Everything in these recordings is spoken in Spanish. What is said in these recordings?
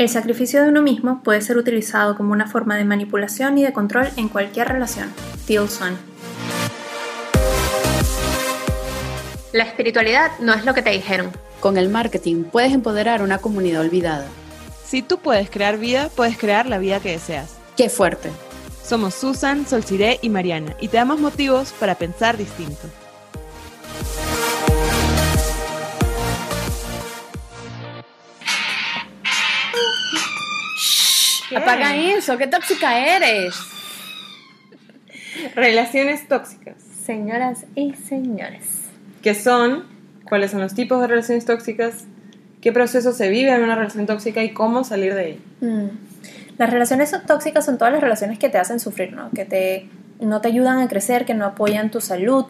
El sacrificio de uno mismo puede ser utilizado como una forma de manipulación y de control en cualquier relación. Teal Swan. La espiritualidad no es lo que te dijeron. Con el marketing puedes empoderar una comunidad olvidada. Si tú puedes crear vida, puedes crear la vida que deseas. ¡Qué fuerte! Somos Susan, Solciré y Mariana y te damos motivos para pensar distinto. Apaga eso, qué tóxica eres. Relaciones tóxicas. Señoras y señores. ¿Qué son? ¿Cuáles son los tipos de relaciones tóxicas? ¿Qué proceso se vive en una relación tóxica y cómo salir de ella? Mm. Las relaciones tóxicas son todas las relaciones que te hacen sufrir, ¿no? Que te, no te ayudan a crecer, que no apoyan tu salud,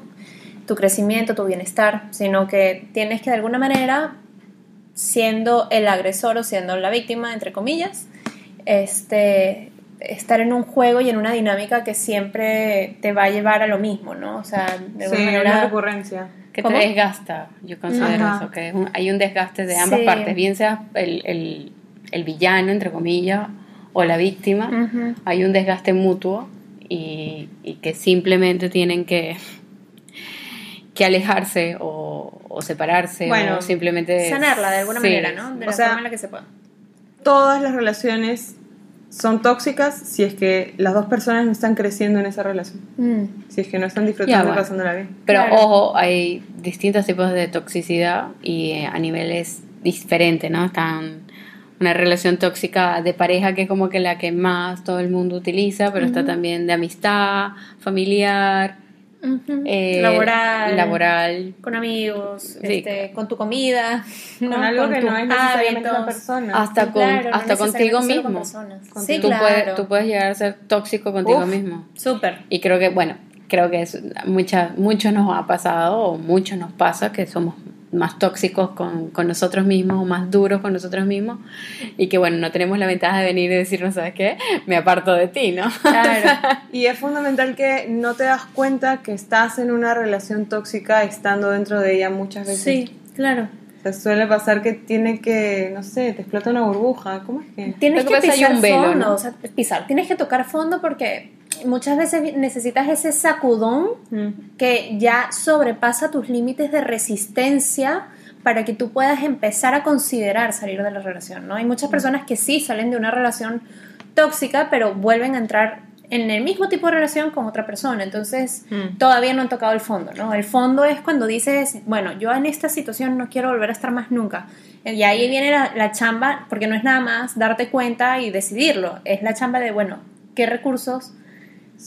tu crecimiento, tu bienestar, sino que tienes que de alguna manera, siendo el agresor o siendo la víctima, entre comillas, este, estar en un juego y en una dinámica que siempre te va a llevar a lo mismo, ¿no? O sea, de alguna Sí, manera... una recurrencia. Que ¿Cómo? te desgasta, yo considero Ajá. eso, que es un- hay un desgaste de ambas Sí. partes, bien sea el, el- el villano, entre comillas, o la víctima, hay un desgaste mutuo y, y que simplemente tienen que, que alejarse o, o separarse Bueno, o simplemente... sanarla de alguna Sí. manera, ¿no? De O la sea, forma en la que se pueda. Todas las relaciones son tóxicas si es que las dos personas no están creciendo en esa relación. Mm. Si es que no están disfrutando Ya, y bueno. pasándola bien. Pero Claro. ojo, hay distintos tipos de toxicidad y eh, a niveles diferentes, ¿no? Están una relación tóxica de pareja que es como que la que más todo el mundo utiliza, pero está también de amistad, familiar, Eh, laboral. laboral. Con amigos, Sí. este, con tu comida, Con ¿no? algo que no es necesariamente una hábitos. persona. Hasta, con, claro, no hasta contigo con mismo. Con- Sí, tú, claro. puedes, tú puedes llegar a ser tóxico contigo Uf. mismo. Súper. Y creo que, bueno, creo que es, mucha, muchos nos ha pasado o muchos nos pasa que somos más tóxicos con, con nosotros mismos o más duros con nosotros mismos y que, bueno, no tenemos la ventaja de venir y decirnos, ¿sabes qué? Me aparto de ti, ¿no? Claro. Y es fundamental que no te das cuenta que estás en una relación tóxica estando dentro de ella muchas veces. sí, claro. O sea, suele pasar que tiene que, no sé, te explota una burbuja. ¿Cómo es que? Tienes que que pisar un velo, fondo, ¿no? o sea, pisar. Tienes que tocar fondo porque muchas veces necesitas ese sacudón Mm. que ya sobrepasa tus límites de resistencia para que tú puedas empezar a considerar salir de la relación, ¿no? Hay muchas personas que sí salen de una relación tóxica, pero vuelven a entrar en el mismo tipo de relación con otra persona, entonces Mm. todavía no han tocado el fondo, ¿no? El fondo es cuando dices, bueno, yo en esta situación no quiero volver a estar más nunca. Y ahí viene la, la chamba, porque no es nada más darte cuenta y decidirlo, es la chamba de, bueno, ¿qué recursos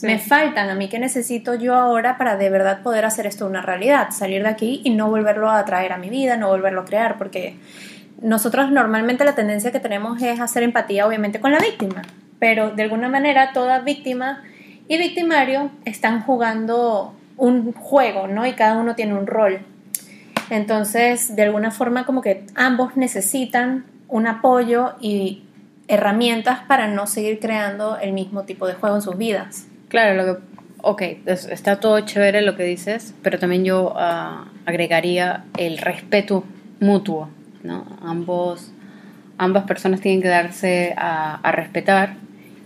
Me faltan a mí que necesito yo ahora para de verdad poder hacer esto una realidad, salir de aquí y no volverlo a traer a mi vida, no volverlo a crear, porque nosotros normalmente la tendencia que tenemos es hacer empatía obviamente con la víctima, pero de alguna manera toda víctima y victimario están jugando un juego, ¿no? Y cada uno tiene un rol. Entonces, de alguna forma como que ambos necesitan un apoyo y herramientas para no seguir creando el mismo tipo de juego en sus vidas. Claro, lo que, ok, es- está todo chévere lo que dices, pero también yo ah, agregaría el respeto mutuo, ¿no? Ambos, ambas personas tienen que darse a, a respetar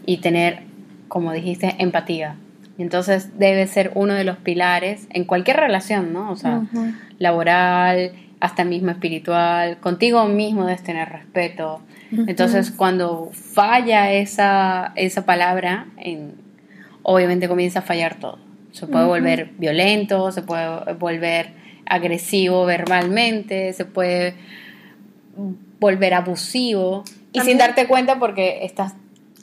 y tener, como dijiste, empatía. Entonces debe ser uno de los pilares en cualquier relación, ¿no? O sea, Ujú. laboral, hasta mismo espiritual, contigo mismo debes tener respeto. Entonces, cuando falla esa, esa palabra, en, obviamente comienza a fallar todo. Se puede volver violento, se puede volver agresivo verbalmente, se puede volver abusivo y sin darte cuenta porque estás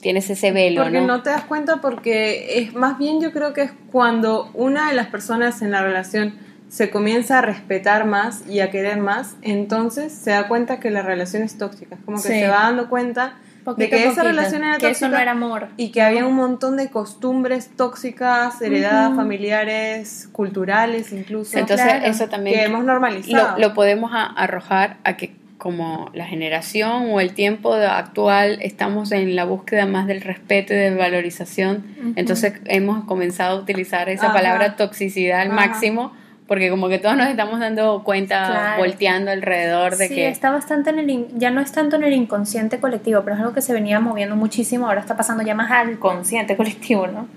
tienes ese velo, Porque ¿no? no te das cuenta porque es más bien yo creo que es cuando una de las personas en la relación se comienza a respetar más y a querer más, entonces se da cuenta que la relación es tóxica. Es como que Sí. se va dando cuenta de que esa poquito, relación era que tóxica eso no era amor. y que había un montón de costumbres tóxicas heredadas, familiares, culturales incluso, Entonces, claro. eso también que hemos normalizado. lo, lo podemos a- arrojar a que como la generación o el tiempo actual estamos en la búsqueda más del respeto y de valorización, entonces hemos comenzado a utilizar esa Ajá. palabra toxicidad al Ajá. máximo Porque como que todos nos estamos dando cuenta, Claro. volteando alrededor de sí, que... está bastante en el, in- ya no es tanto en el inconsciente colectivo, pero es algo que se venía moviendo muchísimo, ahora está pasando ya más al consciente colectivo, ¿no?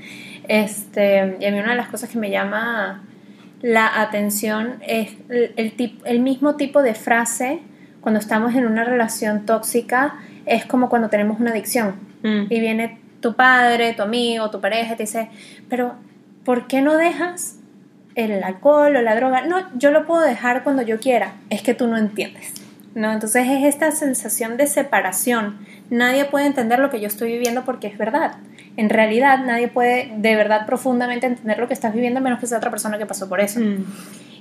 Este, y a mí una de las cosas que me llama la atención es el, el, tip- el mismo tipo de frase cuando estamos en una relación tóxica, es como cuando tenemos una adicción Mm. y viene tu padre, tu amigo, tu pareja y te dice, pero ¿por qué no dejas el alcohol o la droga? No, yo lo puedo dejar cuando yo quiera, es que tú no entiendes. ¿no? Entonces es esta sensación de separación. Nadie puede entender lo que yo estoy viviendo porque es verdad. En realidad nadie puede de verdad profundamente entender lo que estás viviendo menos que sea otra persona que pasó por eso. Mm.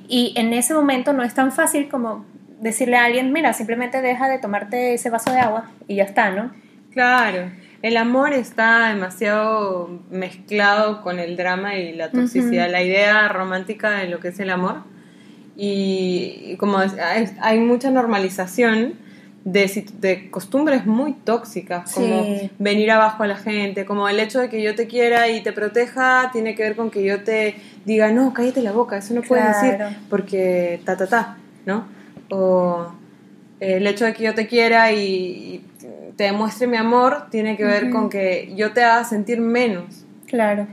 Y en ese momento no es tan fácil como decirle a alguien, mira, simplemente deja de tomarte ese vaso de agua y ya está, ¿no? Claro, el amor está demasiado mezclado con el drama y la toxicidad, la idea romántica de lo que es el amor. Y, y como es- hay, hay mucha normalización de, de costumbres muy tóxicas, como Sí. venir abajo a la gente, como el hecho de que yo te quiera y te proteja tiene que ver con que yo te diga, no, cállate la boca, eso no puedes Claro. decir porque ta, ta, ta, ¿no? O el hecho de que yo te quiera y te demuestre mi amor tiene que ver con que yo te haga sentir menos. Claro.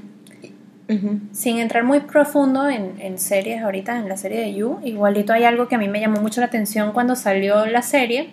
Sin entrar muy profundo en, en series ahorita, en la serie de You, igualito hay algo que a mí me llamó mucho la atención cuando salió la serie.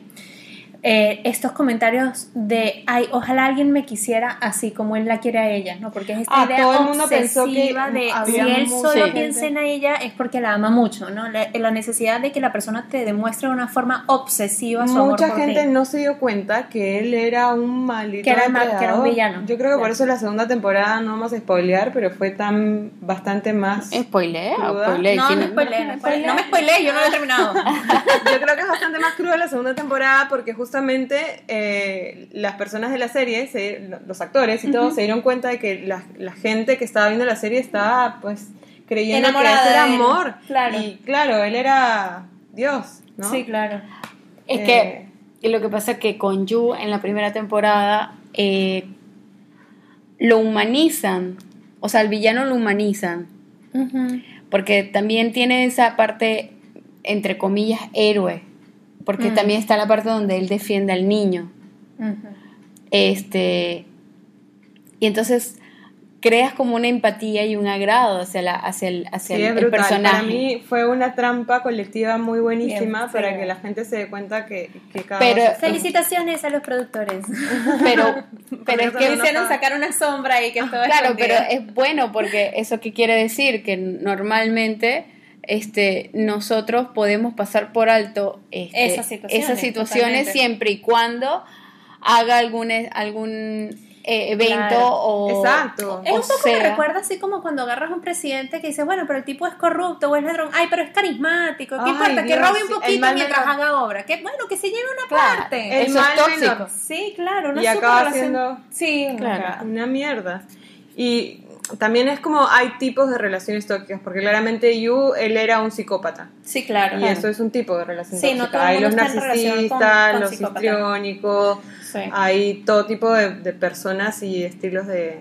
Eh, estos comentarios de, ay, ojalá alguien me quisiera así como él la quiere a ella, ¿no? Porque es esta Ah, idea todo el mundo pensó que obsesiva de si él solo gente. piensa en ella es porque la ama mucho, ¿no? La, la necesidad de que la persona te demuestre de una forma obsesiva su Mucha amor por gente ti. no se dio cuenta que él era un maldito Que era mal- que era un villano. Yo creo que por Claro. eso la segunda temporada no vamos a spoilear, pero fue tan bastante más. Spoilea, spoilea. No, ¿Quién- no no no me spoileé, yo no lo he terminado. Yo creo que es bastante más cruda la segunda temporada porque justamente eh, las personas de la serie, se- los actores y todo, se dieron cuenta de que la, la gente que estaba viendo la serie estaba pues creyendo Enamorada que ese era amor. Claro. Y claro, él era Dios, ¿no? Sí, claro. Es Eh, que y lo que pasa es que con Yu en la primera temporada eh, lo humanizan, o sea, el villano lo humanizan, porque también tiene esa parte, entre comillas, héroe, porque Mm. también está la parte donde él defiende al niño. Ujú. Este, y entonces creas como una empatía y un agrado hacia, la, hacia, el, hacia Sí, el, el personaje. Para mí fue una trampa colectiva muy buenísima Bien, para sí. que la gente se dé cuenta que, que cada Pero- uno- Felicitaciones a los productores. pero, pero es que no hicieron sacar una sombra y que todo Claro, escondido. pero es bueno porque eso qué quiere decir que normalmente este nosotros podemos pasar por alto este, Esas situaciones, esas situaciones totalmente. siempre y cuando haga algún algún eh, evento Claro. o Exacto. Es o un poco me sea, recuerda así como cuando agarras a un presidente que dice, bueno, pero el tipo es corrupto o es ladrón. Ay, pero es carismático. ¿Qué Ay, importa? que robe un poquito mientras menor. haga obra. Que bueno, que se lleve una Claro, parte. El eso es tóxico. menor. Sí, claro. Una Y acaba siendo- Sí, Claro. claro. Una mierda. Y también es como hay tipos de relaciones tóxicas, porque claramente Yu, él era un psicópata. Sí, claro. Y eso es un tipo de relación Sí, no tóxica. todo el hay los con- narcisistas, con los histriónicos, Sí. hay todo tipo de, de personas y estilos de,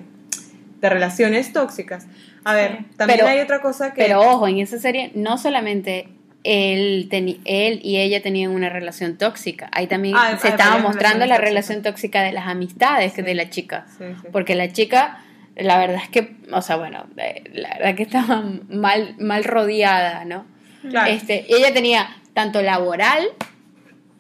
de relaciones tóxicas. A ver, Sí. también Pero- hay otra cosa que... pero ojo en esa serie no solamente él, él y ella tenían una relación tóxica. Ahí también Ah, se hay estaba mostrando la relación tóxica de las amistades Sí. de la chica. Sí, sí. Porque la chica, la verdad es que, o sea, bueno, eh, la verdad que estaba mal, mal rodeada, ¿no? Claro. Este, ella tenía tanto laboral,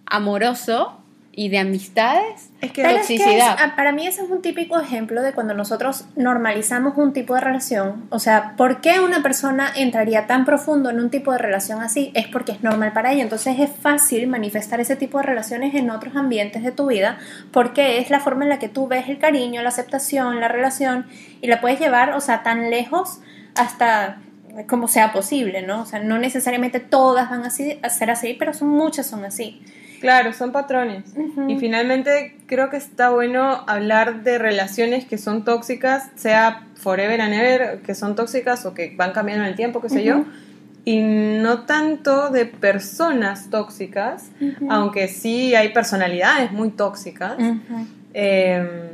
amoroso y de amistades, Es que Pero es que toxicidad. es- ah, para mí ese es un típico ejemplo de cuando nosotros normalizamos un tipo de relación. O sea, ¿por qué una persona entraría tan profundo en un tipo de relación así? Es porque es normal para ella. Entonces es fácil manifestar ese tipo de relaciones en otros ambientes de tu vida porque es la forma en la que tú ves el cariño, la aceptación, la relación y la puedes llevar, o sea, tan lejos hasta como sea posible, ¿no? O sea, no necesariamente todas van así, a ser así, pero son, muchas son así. Claro, son patrones. Y finalmente creo que está bueno hablar de relaciones que son tóxicas, sea forever and ever, que son tóxicas o que van cambiando en el tiempo, qué sé yo. Y no tanto de personas tóxicas, aunque sí hay personalidades muy tóxicas. Eh,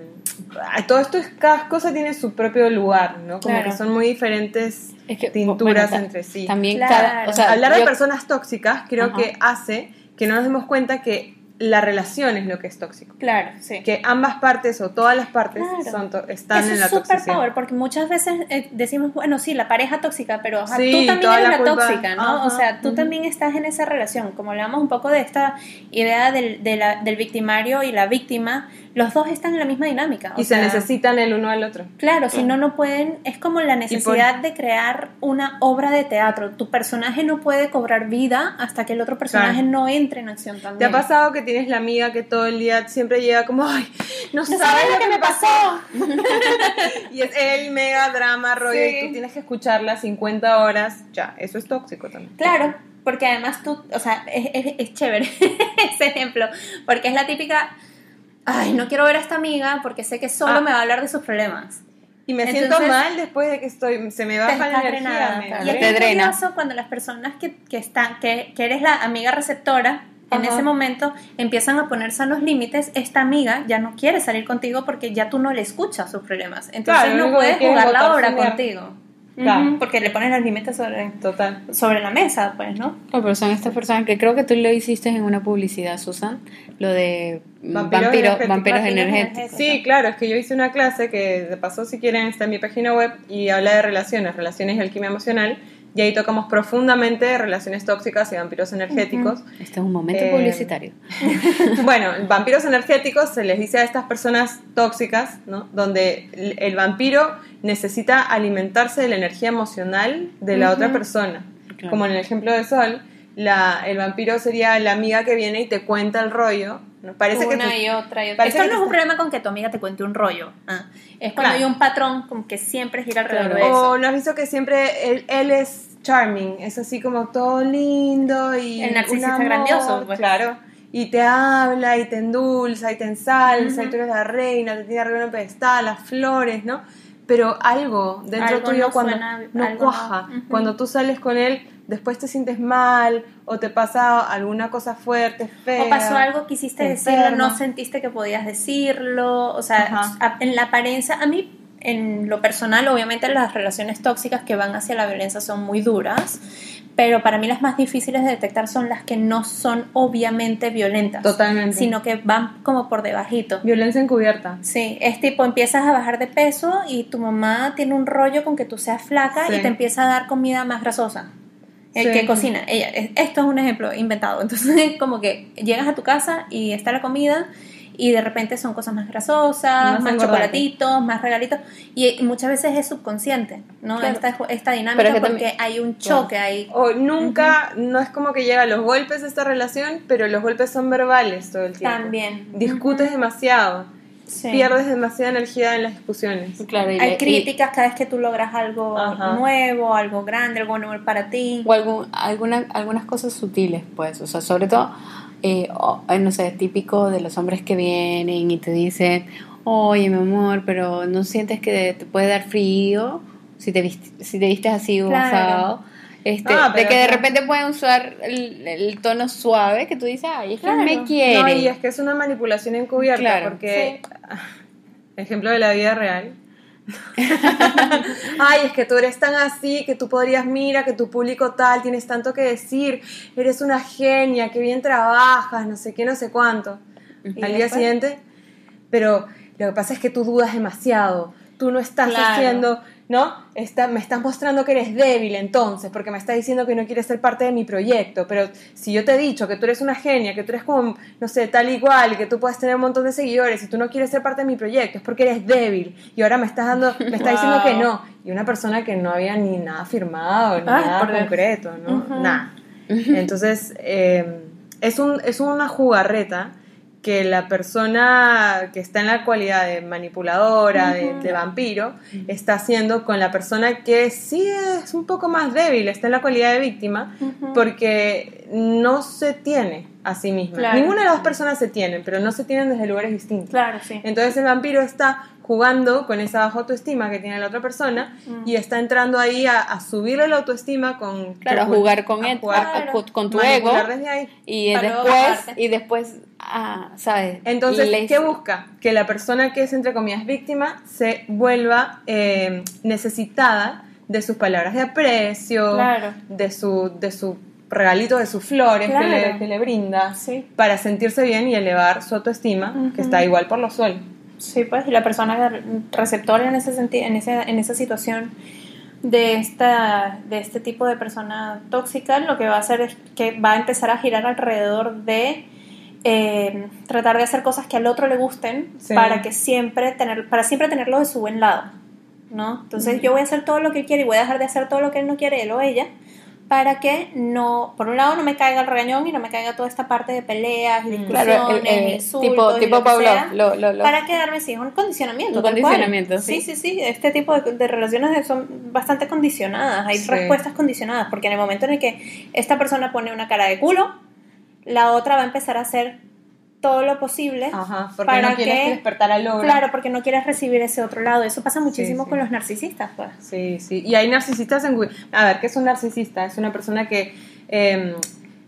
todo esto es, cada cosa tiene su propio lugar, ¿no? Como Claro. que son muy diferentes Es que, tinturas bueno, entre sí. También Claro. cada, o sea, Hablar de personas tóxicas creo Ajá. que hace que no nos demos cuenta que la relación es lo que es tóxico. Claro, sí. Que ambas partes o todas las partes Claro. son están Eso en la es super toxicidad. power, porque muchas veces eh, decimos, bueno, sí, la pareja tóxica, pero Sí, tú también eres la tóxica, ¿no? Ajá, O sea, tú también estás en esa relación. Como hablamos un poco de esta idea del, de la- del victimario y la víctima, los dos están en la misma dinámica. o Y se necesitan el uno al otro. Claro, si no, no pueden, es como la necesidad de crear una obra de teatro. Tu personaje no puede cobrar vida hasta que el otro personaje Claro. no entre en acción ¿Te también. ha pasado que tienes la amiga que todo el día siempre llega como, ay, no, ¿No sabes, lo que me pasó? y es el mega drama, rollo, Sí. y tú tienes que escucharla 50 horas. Ya, eso es tóxico también. Claro, porque además tú, o sea, es, es, es chévere ese ejemplo, porque es la típica, ay, no quiero ver a esta amiga porque sé que solo Ah. me va a hablar de sus problemas. Y me Entonces- siento mal después de que estoy, se me baja la energía. me-. Y Te es drena. curioso cuando las personas que, que están, que, que eres la amiga receptora, en Ajá. ese momento empiezan a poner sanos límites, esta amiga ya no quiere salir contigo porque ya tú no le escuchas sus problemas. Entonces Claro, no puedes jugar la obra contigo. Claro. Porque le pones los límites sobre, Total. sobre la mesa, pues, ¿no? No, pero son estas personas que creo que tú lo hiciste en una publicidad, Susan, lo de Vampiros vampiro- energéticos. vampiros energéticos. Sí, claro, es que yo hice una clase que de paso si quieren está en mi página web y habla de relaciones, relaciones y alquimia emocional y ahí tocamos profundamente relaciones tóxicas y vampiros energéticos. Este es un momento Eh, publicitario. Bueno, vampiros energéticos se les dice a estas personas tóxicas, ¿no? Donde el, el vampiro necesita alimentarse de la energía emocional de la otra persona. Claro. Como en el ejemplo de Sol, la, el vampiro sería la amiga que viene y te cuenta el rollo. Parece que una tú- y otra y otra. Esto que no es un problema con que tu amiga te cuente un rollo. ah. Es cuando Claro. hay un patrón como que siempre gira alrededor Claro. de eso. O no has visto que siempre él, él es charming, es así como todo lindo y. El narcisista amor, grandioso, pues. Claro. Y te habla y te endulza y te ensalza y Ujú. tú eres la reina, te tiene arriba en un pedestal, las flores, ¿no? Pero algo dentro Algo tuyo no cuando suena- no cuaja, no. Cuando tú sales con él, después te sientes mal o te pasa alguna cosa fuerte, fea. O pasó algo, quisiste te decirlo, no sentiste que podías decirlo. O sea, en la apariencia, a mí, en lo personal, obviamente las relaciones tóxicas que van hacia la violencia son muy duras. Pero para mí las más difíciles de detectar son las que no son obviamente violentas. Totalmente. Sino que van como por debajito. Violencia encubierta. Sí, es tipo, empiezas a bajar de peso y tu mamá tiene un rollo con que tú seas flaca Sí. y te empieza a dar comida más grasosa. El Sí. que cocina, ella, es- esto es un ejemplo inventado. Entonces, como que llegas a tu casa y está la comida y de repente son cosas más grasosas, Más más, chocolatitos, más regalitos. Y muchas veces es subconsciente, ¿no? Claro. Esta, esta Pero dinámica es que porque también- hay un choque ahí. O nunca, no es como que llega a los golpes esta relación, pero los golpes son verbales todo el tiempo. También. Discutes demasiado, Sí. pierdes demasiada energía en las discusiones. Claro, y Hay le- y- críticas cada vez que tú logras algo Ajá. nuevo, algo grande, algo nuevo para ti. o algún- alguna- algunas cosas sutiles, pues, o sea, sobre todo, eh, eh, no sé, típico de los hombres que vienen y te dicen, oye, mi amor, pero ¿no sientes que te puede dar frío si te, viste, si te vistes así Claro. usado? Este, Ah, de que de repente pueden usar el, el tono suave que tú dices, ay, es que Claro. me quiere. No, y es que es una manipulación encubierta, Claro, porque, ah, ejemplo de la vida real. Ay, es que tú eres tan así, que tú podrías, mira, que tu público tal, tienes tanto que decir, eres una genia, que bien trabajas, no sé qué, no sé cuánto. ¿Y Al día después? siguiente, pero lo que pasa es que tú dudas demasiado, tú no estás Claro. haciendo, ¿no? Está, me estás mostrando que eres débil entonces, porque me estás diciendo que no quieres ser parte de mi proyecto, pero si yo te he dicho que tú eres una genia, que tú eres como, no sé, tal igual, y que tú puedes tener un montón de seguidores y tú no quieres ser parte de mi proyecto, es porque eres débil y ahora me estás dando, me estás diciendo que no. Y una persona que no había ni nada firmado, ni Ay, nada concreto, ¿no? Nada. Entonces, eh, es, un, es una jugarreta que la persona que está en la cualidad de manipuladora, de, de vampiro, está haciendo con la persona que sí es un poco más débil, está en la cualidad de víctima, porque no se tiene a sí misma. Claro. Ninguna de las dos personas se tienen, pero no se tienen desde lugares distintos. Claro, sí. Entonces el vampiro está jugando con esa baja autoestima que tiene la otra persona Mm. y está entrando ahí a, a subirle la autoestima con... Claro, a jugar con, a él, jugar- a- con- tu ego. desde ahí. Y después, y después, ah, ¿sabes? Entonces, Les- ¿qué busca? Que la persona que es, entre comillas, víctima se vuelva eh, necesitada de sus palabras de aprecio, Claro. de, su, de su regalito, de sus flores que, Claro. le, que le brinda, Sí. para sentirse bien y elevar su autoestima, que está igual por los suelos. Sí, pues, y la persona receptora en ese senti- en esa, en esa situación de esta, de este tipo de persona tóxica, lo que va a hacer es que va a empezar a girar alrededor de eh, tratar de hacer cosas que al otro le gusten Sí. para que siempre tener, para siempre tenerlo de su buen lado. ¿no? Entonces yo voy a hacer todo lo que él quiere y voy a dejar de hacer todo lo que él no quiere, él o ella, para que no, por un lado no me caiga el regañón y no me caiga toda esta parte de peleas y discusiones, Claro, el- el- insultos tipo, y tipo lo que Pablo, sea, lo, lo, lo- para quedarme sí, es un condicionamiento. Un cual. condicionamiento, sí. sí. Sí, sí, Este tipo de, de relaciones son bastante condicionadas. Hay Sí. respuestas condicionadas, porque en el momento en el que esta persona pone una cara de culo, la otra va a empezar a hacer todo lo posible Ajá, porque para no quieres que- despertar al logro. Claro, porque no quieres recibir ese otro lado. Eso pasa muchísimo sí. con los narcisistas, pues. Sí, sí. Y hay narcisistas en... A ver, ¿qué es un narcisista? Es una persona que eh,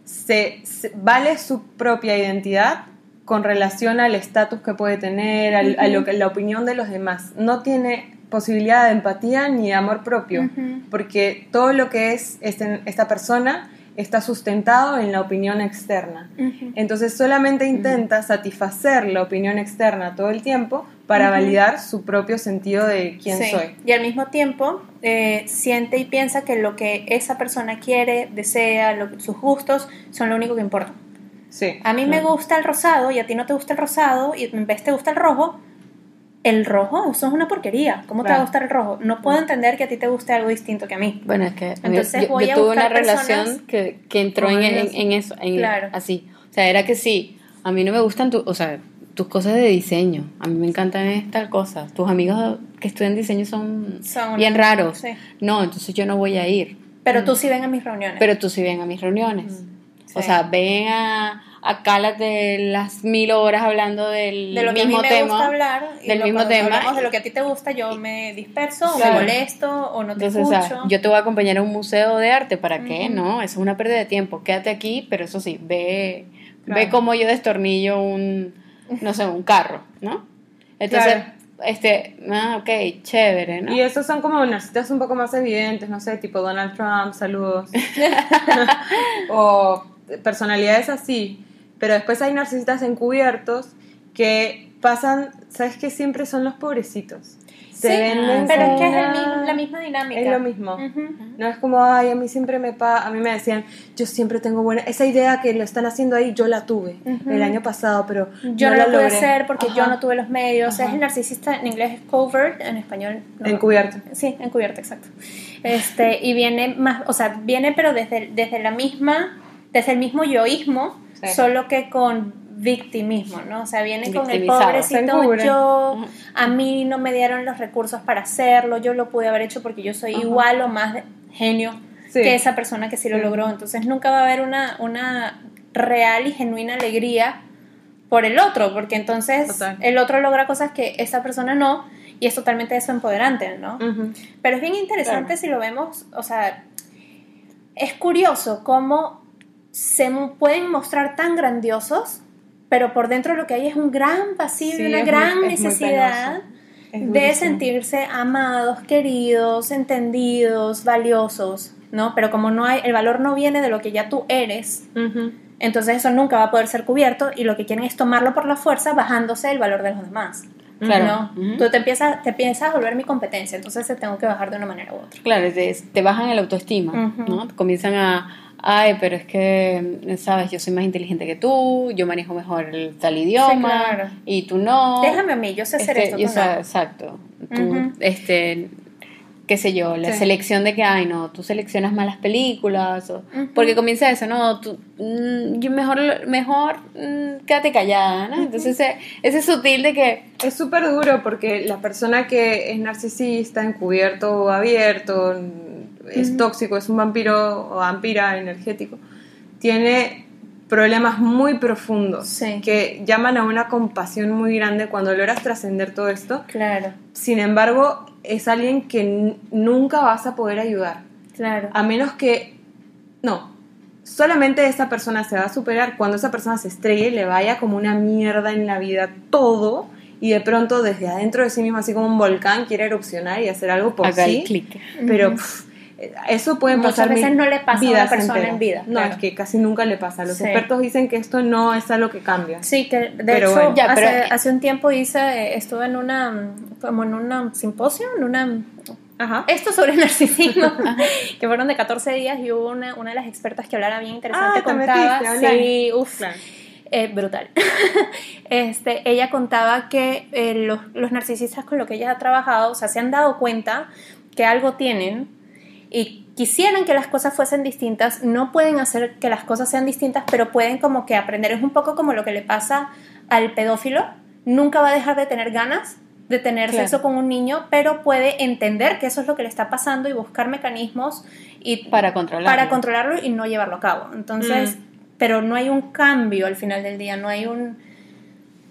se, se- vale su propia identidad con relación al estatus que puede tener, al- a lo que, la opinión de los demás. No tiene posibilidad de empatía ni de amor propio, porque todo lo que es este- esta persona está sustentado en la opinión externa. Entonces solamente intenta satisfacer la opinión externa todo el tiempo para validar su propio sentido de quién Sí. soy. Y al mismo tiempo eh, siente y piensa que lo que esa persona quiere, desea, lo sus gustos son lo único que importa. Sí. A mí me gusta el rosado y a ti no te gusta el rosado y en vez te gusta el rojo, el rojo, eso es una porquería. ¿Cómo te va a gustar el rojo? No puedo entender que a ti te guste algo distinto que a mí. Bueno, es que Entonces yo, voy yo a tuve una relación que, que entró en, en- eso, en Claro. así. O sea, era que sí, a mí no me gustan tu, o sea, tus cosas de diseño. A mí me encantan es tal cosa. Tus amigos que estudian diseño son, Son- bien raros. sí. No, entonces yo no voy a ir. Pero tú sí ven a mis reuniones. Pero tú sí ven a mis reuniones. O Sí. sea, ven a, a Cálate las mil horas hablando del de lo que a mí mismo me tema. gusta hablar y del lo- mismo tema. hablamos de lo que a ti te gusta yo me disperso o Claro. me molesto o no te Entonces, o sea, escucho yo te voy a acompañar a un museo de arte, ¿para qué? No, eso es una pérdida de tiempo. Quédate aquí, pero eso sí, ve, Claro. ve cómo yo destornillo un, no sé, un carro, ¿no? Entonces, Claro. este, ah, ok, chévere, ¿no? Y esos son como narcisistas un poco más evidentes, no sé, tipo Donald Trump, saludos. o personalidades así. Pero después hay narcisistas encubiertos que pasan, ¿sabes qué? Siempre son los pobrecitos. Se Sí, venden pero es que es el la misma dinámica Es lo mismo. No es como, ay, a mí siempre me pa a mí me decían, yo siempre tengo buena, esa idea que lo están haciendo ahí, yo la tuve el año pasado, pero Yo no, la lo pude logré". hacer porque yo no tuve los medios. Es el narcisista, en inglés es covert, en español. no. Encubierto. Sí, encubierto, exacto. Este, y viene más, o sea, viene pero desde, desde la misma, desde el mismo yoísmo, Sí. solo que con victimismo, ¿no? O sea, viene con el pobrecito, yo, a mí no me dieron los recursos para hacerlo, yo lo pude haber hecho porque yo soy Ajá. igual o más genio Sí. que esa persona que sí lo Sí. logró. Entonces nunca va a haber una, una real y genuina alegría por el otro, porque entonces Total. el otro logra cosas que esa persona no, y es totalmente desempoderante, ¿no? Ujú. Pero es bien interesante Claro. si lo vemos, o sea, es curioso cómo se pueden mostrar tan grandiosos, pero por dentro lo que hay es un gran vacío Sí, y una gran muy- necesidad de sentirse amados, queridos, entendidos, valiosos, ¿no? Pero como no hay, el valor no viene de lo que ya tú eres, entonces eso nunca va a poder ser cubierto y lo que quieren es tomarlo por la fuerza bajándose el valor de los demás. Claro. ¿no? Tú te empiezas, te piensas a volver mi competencia, entonces te tengo que bajar de una manera u otra. Claro, te, te bajan el autoestima. ¿no? Comienzan a, ay, pero es que, sabes, yo soy más inteligente que tú, yo manejo mejor el tal idioma, claro. y tú no. Déjame a mí, yo sé hacer Este, esto. yo tú sé- no. Exacto. Tú, este, qué sé yo, la Sí. selección de que, ay, no, tú seleccionas malas películas, o- porque comienza eso, no, tú, mm, yo mejor, mejor, mm, quédate callada, ¿no? Entonces ese, ese sutil de que, Es súper duro porque la persona que es narcisista, encubierto o abierto, es tóxico, es un vampiro o vampira energético, tiene problemas muy profundos Sí. que llaman a una compasión muy grande cuando logras trascender todo esto. Claro, Sin embargo, es alguien que nunca vas a poder ayudar. claro. A menos que... No. Solamente esa persona se va a superar cuando esa persona se estrelle y le vaya como una mierda en la vida todo y de pronto desde adentro de sí mismo, así como un volcán, quiere erupcionar y hacer algo por Haga sí. el clic. Pero pf, eso puede Muchas pasar veces mil no le pasa a una persona enteras. en vida, No, claro. es que casi nunca le pasa. Los Sí. expertos dicen que esto no es algo que cambia. Sí, que de Pero hecho bueno. Ya, hace, pero- hace un tiempo hice, estuve en una, como en una simposio, en una, Ajá. esto sobre el narcisismo, que fueron de 14 días y hubo una, una de las expertas que hablara bien interesante, Ah, contaba, sí, uff, Claro. eh, brutal. este, ella contaba que eh, los, los narcisistas con lo que ella ha trabajado, o sea, se han dado cuenta que algo tienen y quisieran que las cosas fuesen distintas, no pueden hacer que las cosas sean distintas, pero pueden como que aprender. Es un poco como lo que le pasa al pedófilo. Nunca va a dejar de tener ganas de tener Claro. sexo con un niño, pero puede entender que eso es lo que le está pasando y buscar mecanismos y Para controlarlo. para controlarlo y no llevarlo a cabo. Entonces, Mm. pero no hay un cambio al final del día, no hay un,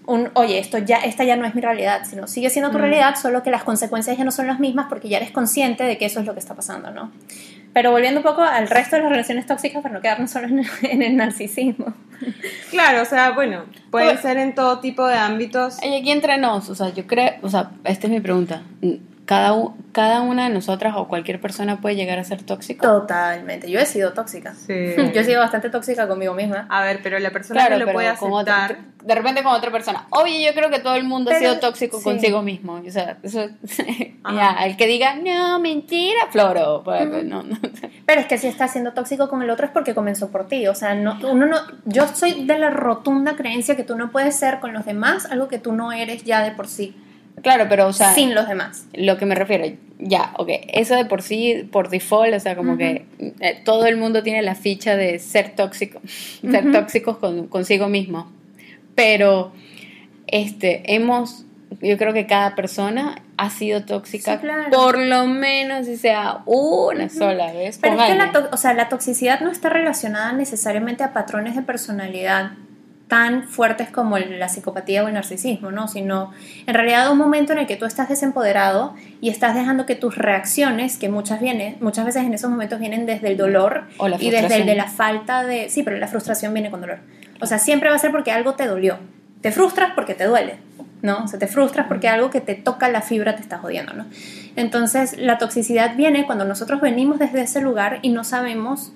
un oye, esto ya, esta ya no es mi realidad, sino sigue siendo tu Mm. realidad, solo que las consecuencias ya no son las mismas porque ya eres consciente de que eso es lo que está pasando, ¿no? Pero volviendo un poco al resto de las relaciones tóxicas para no quedarnos solo en, en el narcisismo. Claro, o sea, bueno, puede Bueno. ser en todo tipo de ámbitos. Y aquí entre nos, o sea, yo creo, o sea, esta es mi pregunta. Cada, u- cada una de nosotras o cualquier persona puede llegar a ser tóxico. Totalmente, yo he sido tóxica. Sí. Yo he sido bastante tóxica conmigo misma. A ver, pero la persona Claro, que lo pero puede con otra- aceptar. de repente con otra persona. Oye, yo creo que todo el mundo ha Pero, sido tóxico sí. consigo mismo. O sea, eso, ya, el que diga, no, mentira, Floro. pues, no, no. Pero es que si estás siendo tóxico con el otro es porque comenzó por ti. O sea, no, uno no, yo soy de la rotunda creencia que tú no puedes ser con los demás algo que tú no eres ya de por sí, Claro, pero, o sea, sin los demás. lo que me refiero, ya, ok, eso de por sí, por default, o sea, como que eh, todo el mundo tiene la ficha de ser tóxico, ser tóxicos con, consigo mismo. Pero, este, hemos, yo creo que cada persona ha sido tóxica Sí, claro. por lo menos, si sea una sola vez. Pero es que la, o sea, la toxicidad no está relacionada necesariamente a patrones de personalidad tan fuertes como la psicopatía o el narcisismo, ¿no? Sino en realidad un momento en el que tú estás desempoderado y estás dejando que tus reacciones, que muchas vienen, muchas veces en esos momentos vienen desde el dolor O la y desde el de la falta de, sí, pero la frustración viene con dolor. O sea, siempre va a ser porque algo te dolió. Te frustras porque te duele, ¿no? O sea, te frustras porque algo que te toca la fibra te está jodiendo, ¿no? Entonces, la toxicidad viene cuando nosotros venimos desde ese lugar y no sabemos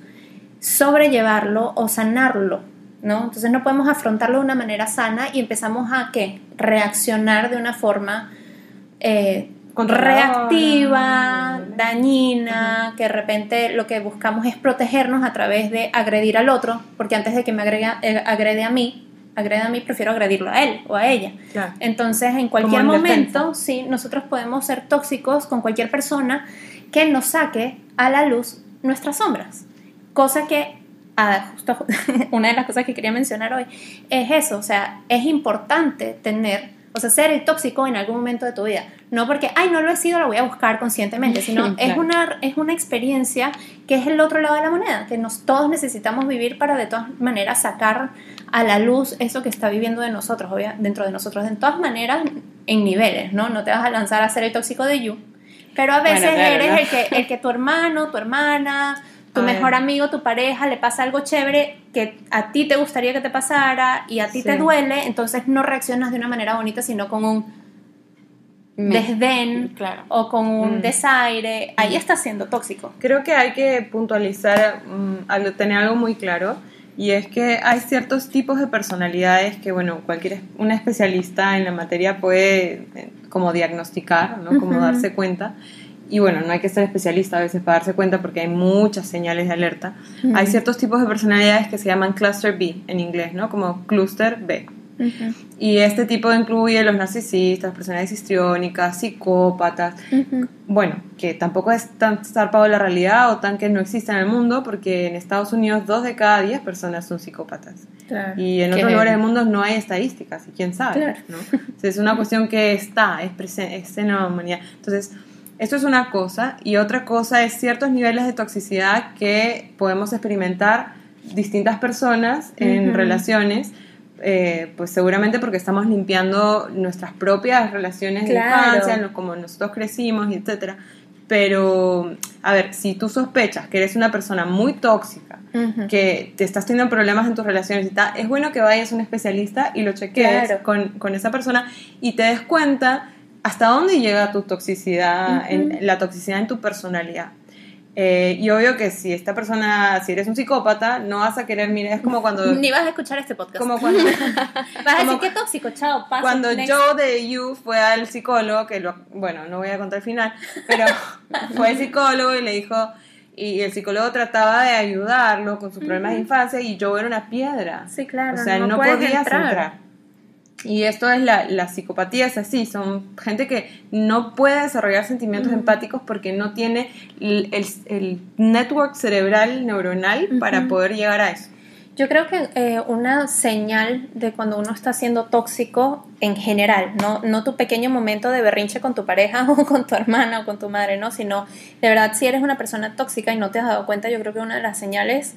sobrellevarlo o sanarlo, ¿no? Entonces no podemos afrontarlo de una manera sana y empezamos a, ¿qué? Reaccionar de una forma eh, reactiva, dañina, que de repente lo que buscamos es protegernos a través de agredir al otro, porque antes de que me agrega- eh, agrede a mí, agrede a mí, prefiero agredirlo a él o a ella. Claro. Entonces, en cualquier en momento, defensa. sí, nosotros podemos ser tóxicos con cualquier persona que nos saque a la luz nuestras sombras. Cosa que, ah, justo una de las cosas que quería mencionar hoy es eso, o sea, es importante tener, o sea, ser el tóxico en algún momento de tu vida. No porque, ay, no lo he sido, lo voy a buscar conscientemente, sino es, Claro. una, es una experiencia que es el otro lado de la moneda, que nos, todos necesitamos vivir para de todas maneras sacar a la luz eso que está viviendo de nosotros, obvia- dentro de nosotros. De todas maneras, en niveles, ¿no? No te vas a lanzar a ser el tóxico de You, pero a Bueno, veces claro, eres ¿no? el, que, el que tu hermano, tu hermana, tu mejor amigo, tu pareja le pasa algo chévere que a ti te gustaría que te pasara y a ti te duele, entonces no reaccionas de una manera bonita, sino con un Me- desdén Claro. o con un Mm. desaire. Ahí estás siendo tóxico. Creo que hay que puntualizar, mm, algo- tener algo muy claro, y es que hay ciertos tipos de personalidades que, bueno, cualquier una especialista en la materia puede eh, como diagnosticar, ¿no? Como darse cuenta. Y bueno, no hay que ser especialista a veces para darse cuenta porque hay muchas señales de alerta. Hay ciertos tipos de personalidades que se llaman cluster B en inglés, ¿no? Como cluster B. Y este tipo incluye los narcisistas, personalidades histriónicas, psicópatas, bueno, que tampoco es tan zarpado la realidad o tan que no existe en el mundo, porque en Estados Unidos dos de cada diez personas son psicópatas. Claro. Y en otros lugares del mundo no hay estadísticas, y quién sabe. Claro. sea, es una cuestión que está, es presente, es en la humanidad. Entonces, esto es una cosa, y otra cosa es ciertos niveles de toxicidad que podemos experimentar distintas personas en Ujú. relaciones, eh, pues seguramente porque estamos limpiando nuestras propias relaciones de Claro. infancia, lo- como nosotros crecimos, etcétera. Pero, a ver, si tú sospechas que eres una persona muy tóxica, Ujú. que te estás teniendo problemas en tus relaciones y tal, es bueno que vayas a un especialista y lo chequees Claro. con, con esa persona y te des cuenta hasta dónde llega tu toxicidad, en, la toxicidad en tu personalidad. Eh, y obvio que si esta persona, si eres un psicópata, no vas a querer, mira, es como cuando... Ni vas a escuchar este podcast. Como cuando, vas a decir qué tóxico, chao, paso. cuando yo de You fue al psicólogo, que lo, bueno, no voy a contar el final, pero fue al psicólogo y le dijo, y el psicólogo trataba de ayudarlo con sus problemas de infancia y yo era una piedra. Sí, claro, O sea, no no, podías entrar. entrar. Y esto es la, la psicopatía, es así, son gente que no puede desarrollar sentimientos empáticos porque no tiene el, el- el network cerebral neuronal para poder llegar a eso. Yo creo que eh, una señal de cuando uno está siendo tóxico en general, no, no tu pequeño momento de berrinche con tu pareja o con tu hermana o con tu madre, no, sino de verdad si eres una persona tóxica y no te has dado cuenta, yo creo que una de las señales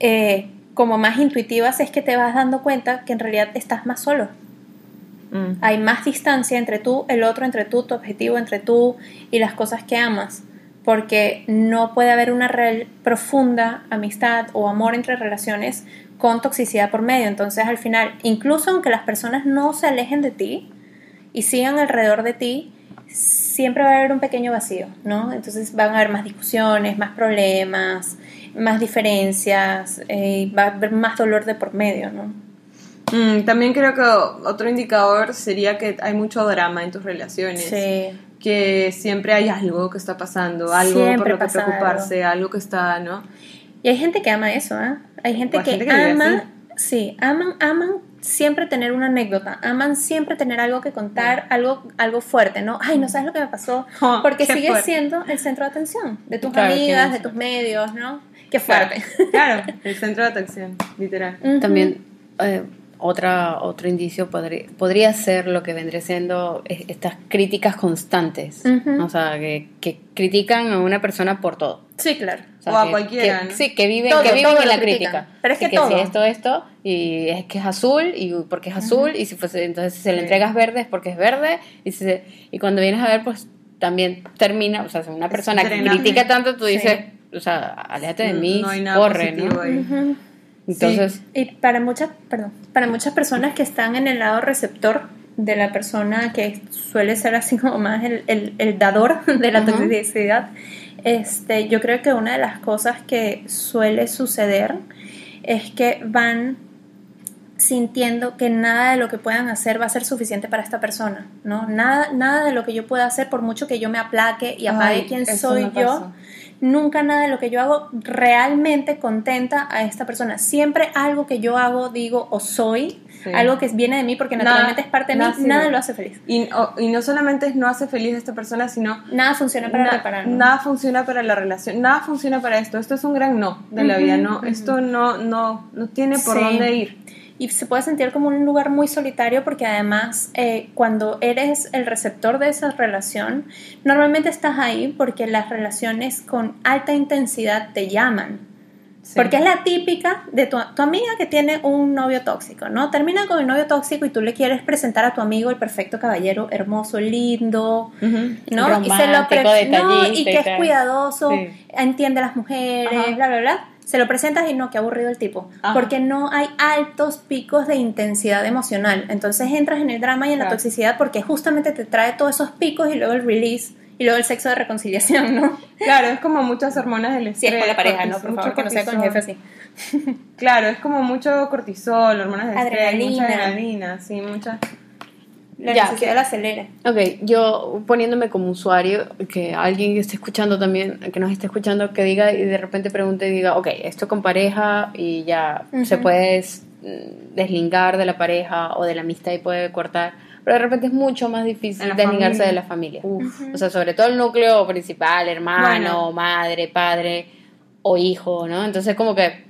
eh, como más intuitivas es que te vas dando cuenta que en realidad estás más solo. Mm. Hay más distancia entre tú, el otro, entre tú, tu objetivo, entre tú y las cosas que amas. Porque no puede haber una profunda amistad o amor entre relaciones con toxicidad por medio. Entonces, al final, incluso aunque las personas no se alejen de ti y sigan alrededor de ti, siempre va a haber un pequeño vacío, ¿no? Entonces van a haber más discusiones, más problemas, más diferencias, eh, va a haber más dolor de por medio, ¿no? Mm, también creo que otro indicador sería que hay mucho drama en tus relaciones. Sí. Que siempre hay algo que está pasando, algo por Siempre lo que preocuparse, algo. que está, ¿no? Y hay gente que ama eso, ¿ah? Hay gente que, gente que ama, sí, aman, aman siempre tener una anécdota, aman siempre tener algo que contar, algo, algo fuerte, ¿no? Ay, no sabes lo que me pasó, Oh, porque sigues fuerte. siendo el centro de atención de tus Claro, amigas, de tus medios, ¿no? Qué Claro, fuerte. claro, el centro de atención, literal. Ujú. También eh, otra, otro indicio podría, podría ser lo que vendría siendo es- estas críticas constantes. O sea, que, que critican a una persona por todo. Sí, claro. sea, O a que- cualquiera, que- ¿no? Sí, que viven, Todo, que viven en la critican. crítica. Pero es que todo. si esto, esto, y es que es azul, y porque es azul, y si fuese, entonces si se le entregas verde es porque es verde, y, si se- y cuando vienes a ver, pues también termina, o sea, si una persona que critica tanto, tú Sí. dices, o sea, aléjate de mí, no hay nada corre, ¿no? ahí. Ujú. Entonces, Y para muchas, perdón, para muchas personas que están en el lado receptor de la persona que suele ser así como más el, el- el dador de la toxicidad, este, yo creo que una de las cosas que suele suceder es que van sintiendo que nada de lo que puedan hacer va a ser suficiente para esta persona, ¿no? Nada, nada de lo que yo pueda hacer, por mucho que yo me aplaque y apague Ay, quién soy yo. Nunca nada de lo que yo hago realmente contenta a esta persona. Siempre algo que yo hago, digo o soy, Sí. algo que viene de mí porque Nada- naturalmente es parte de mí, nada sirve. nada lo hace feliz. Y, o- y no solamente no hace feliz a esta persona, sino Nada funciona para na- reparar. ¿no? nada funciona para la relación, nada funciona para esto. Esto es un gran no de la vida, no, esto no, no, no tiene por Sí. dónde ir. Y se puede sentir como un lugar muy solitario porque además eh, cuando eres el receptor de esa relación, normalmente estás ahí porque las relaciones con alta intensidad te llaman. Sí. Porque es la típica de tu, tu amiga que tiene un novio tóxico, ¿no? Termina con el novio tóxico y tú le quieres presentar a tu amigo el perfecto caballero, hermoso, lindo. ¿no? y se lo no, y que es cuidadoso, Sí. entiende a las mujeres, Ajá. bla, bla, bla. Se lo presentas y no, qué aburrido el tipo. Ajá. Porque no hay altos picos de intensidad emocional. Entonces entras en el drama y en la toxicidad porque justamente te trae todos esos picos y luego el release y luego el sexo de reconciliación, ¿no? Claro, es como muchas hormonas del estrés. Si es con la pareja, ¿no? Por favor, que no sea con el jefe así. Claro, es como mucho cortisol, hormonas de estrés, Adrenalina. mucha adrenalina, sí, mucha. La Ya, necesidad que- la acelera. Ok, yo poniéndome como usuario, que alguien que esté escuchando también, que nos esté escuchando, que diga y de repente pregunte y diga, ok, esto con pareja y ya se Ujú. puede mm, deslingar de la pareja o de la amistad y puede cortar, pero de repente es mucho más difícil deslingarse familia. de la familia. Uf. O sea, sobre todo el núcleo principal, hermano, Bueno. madre, padre o hijo, ¿no? Entonces como que...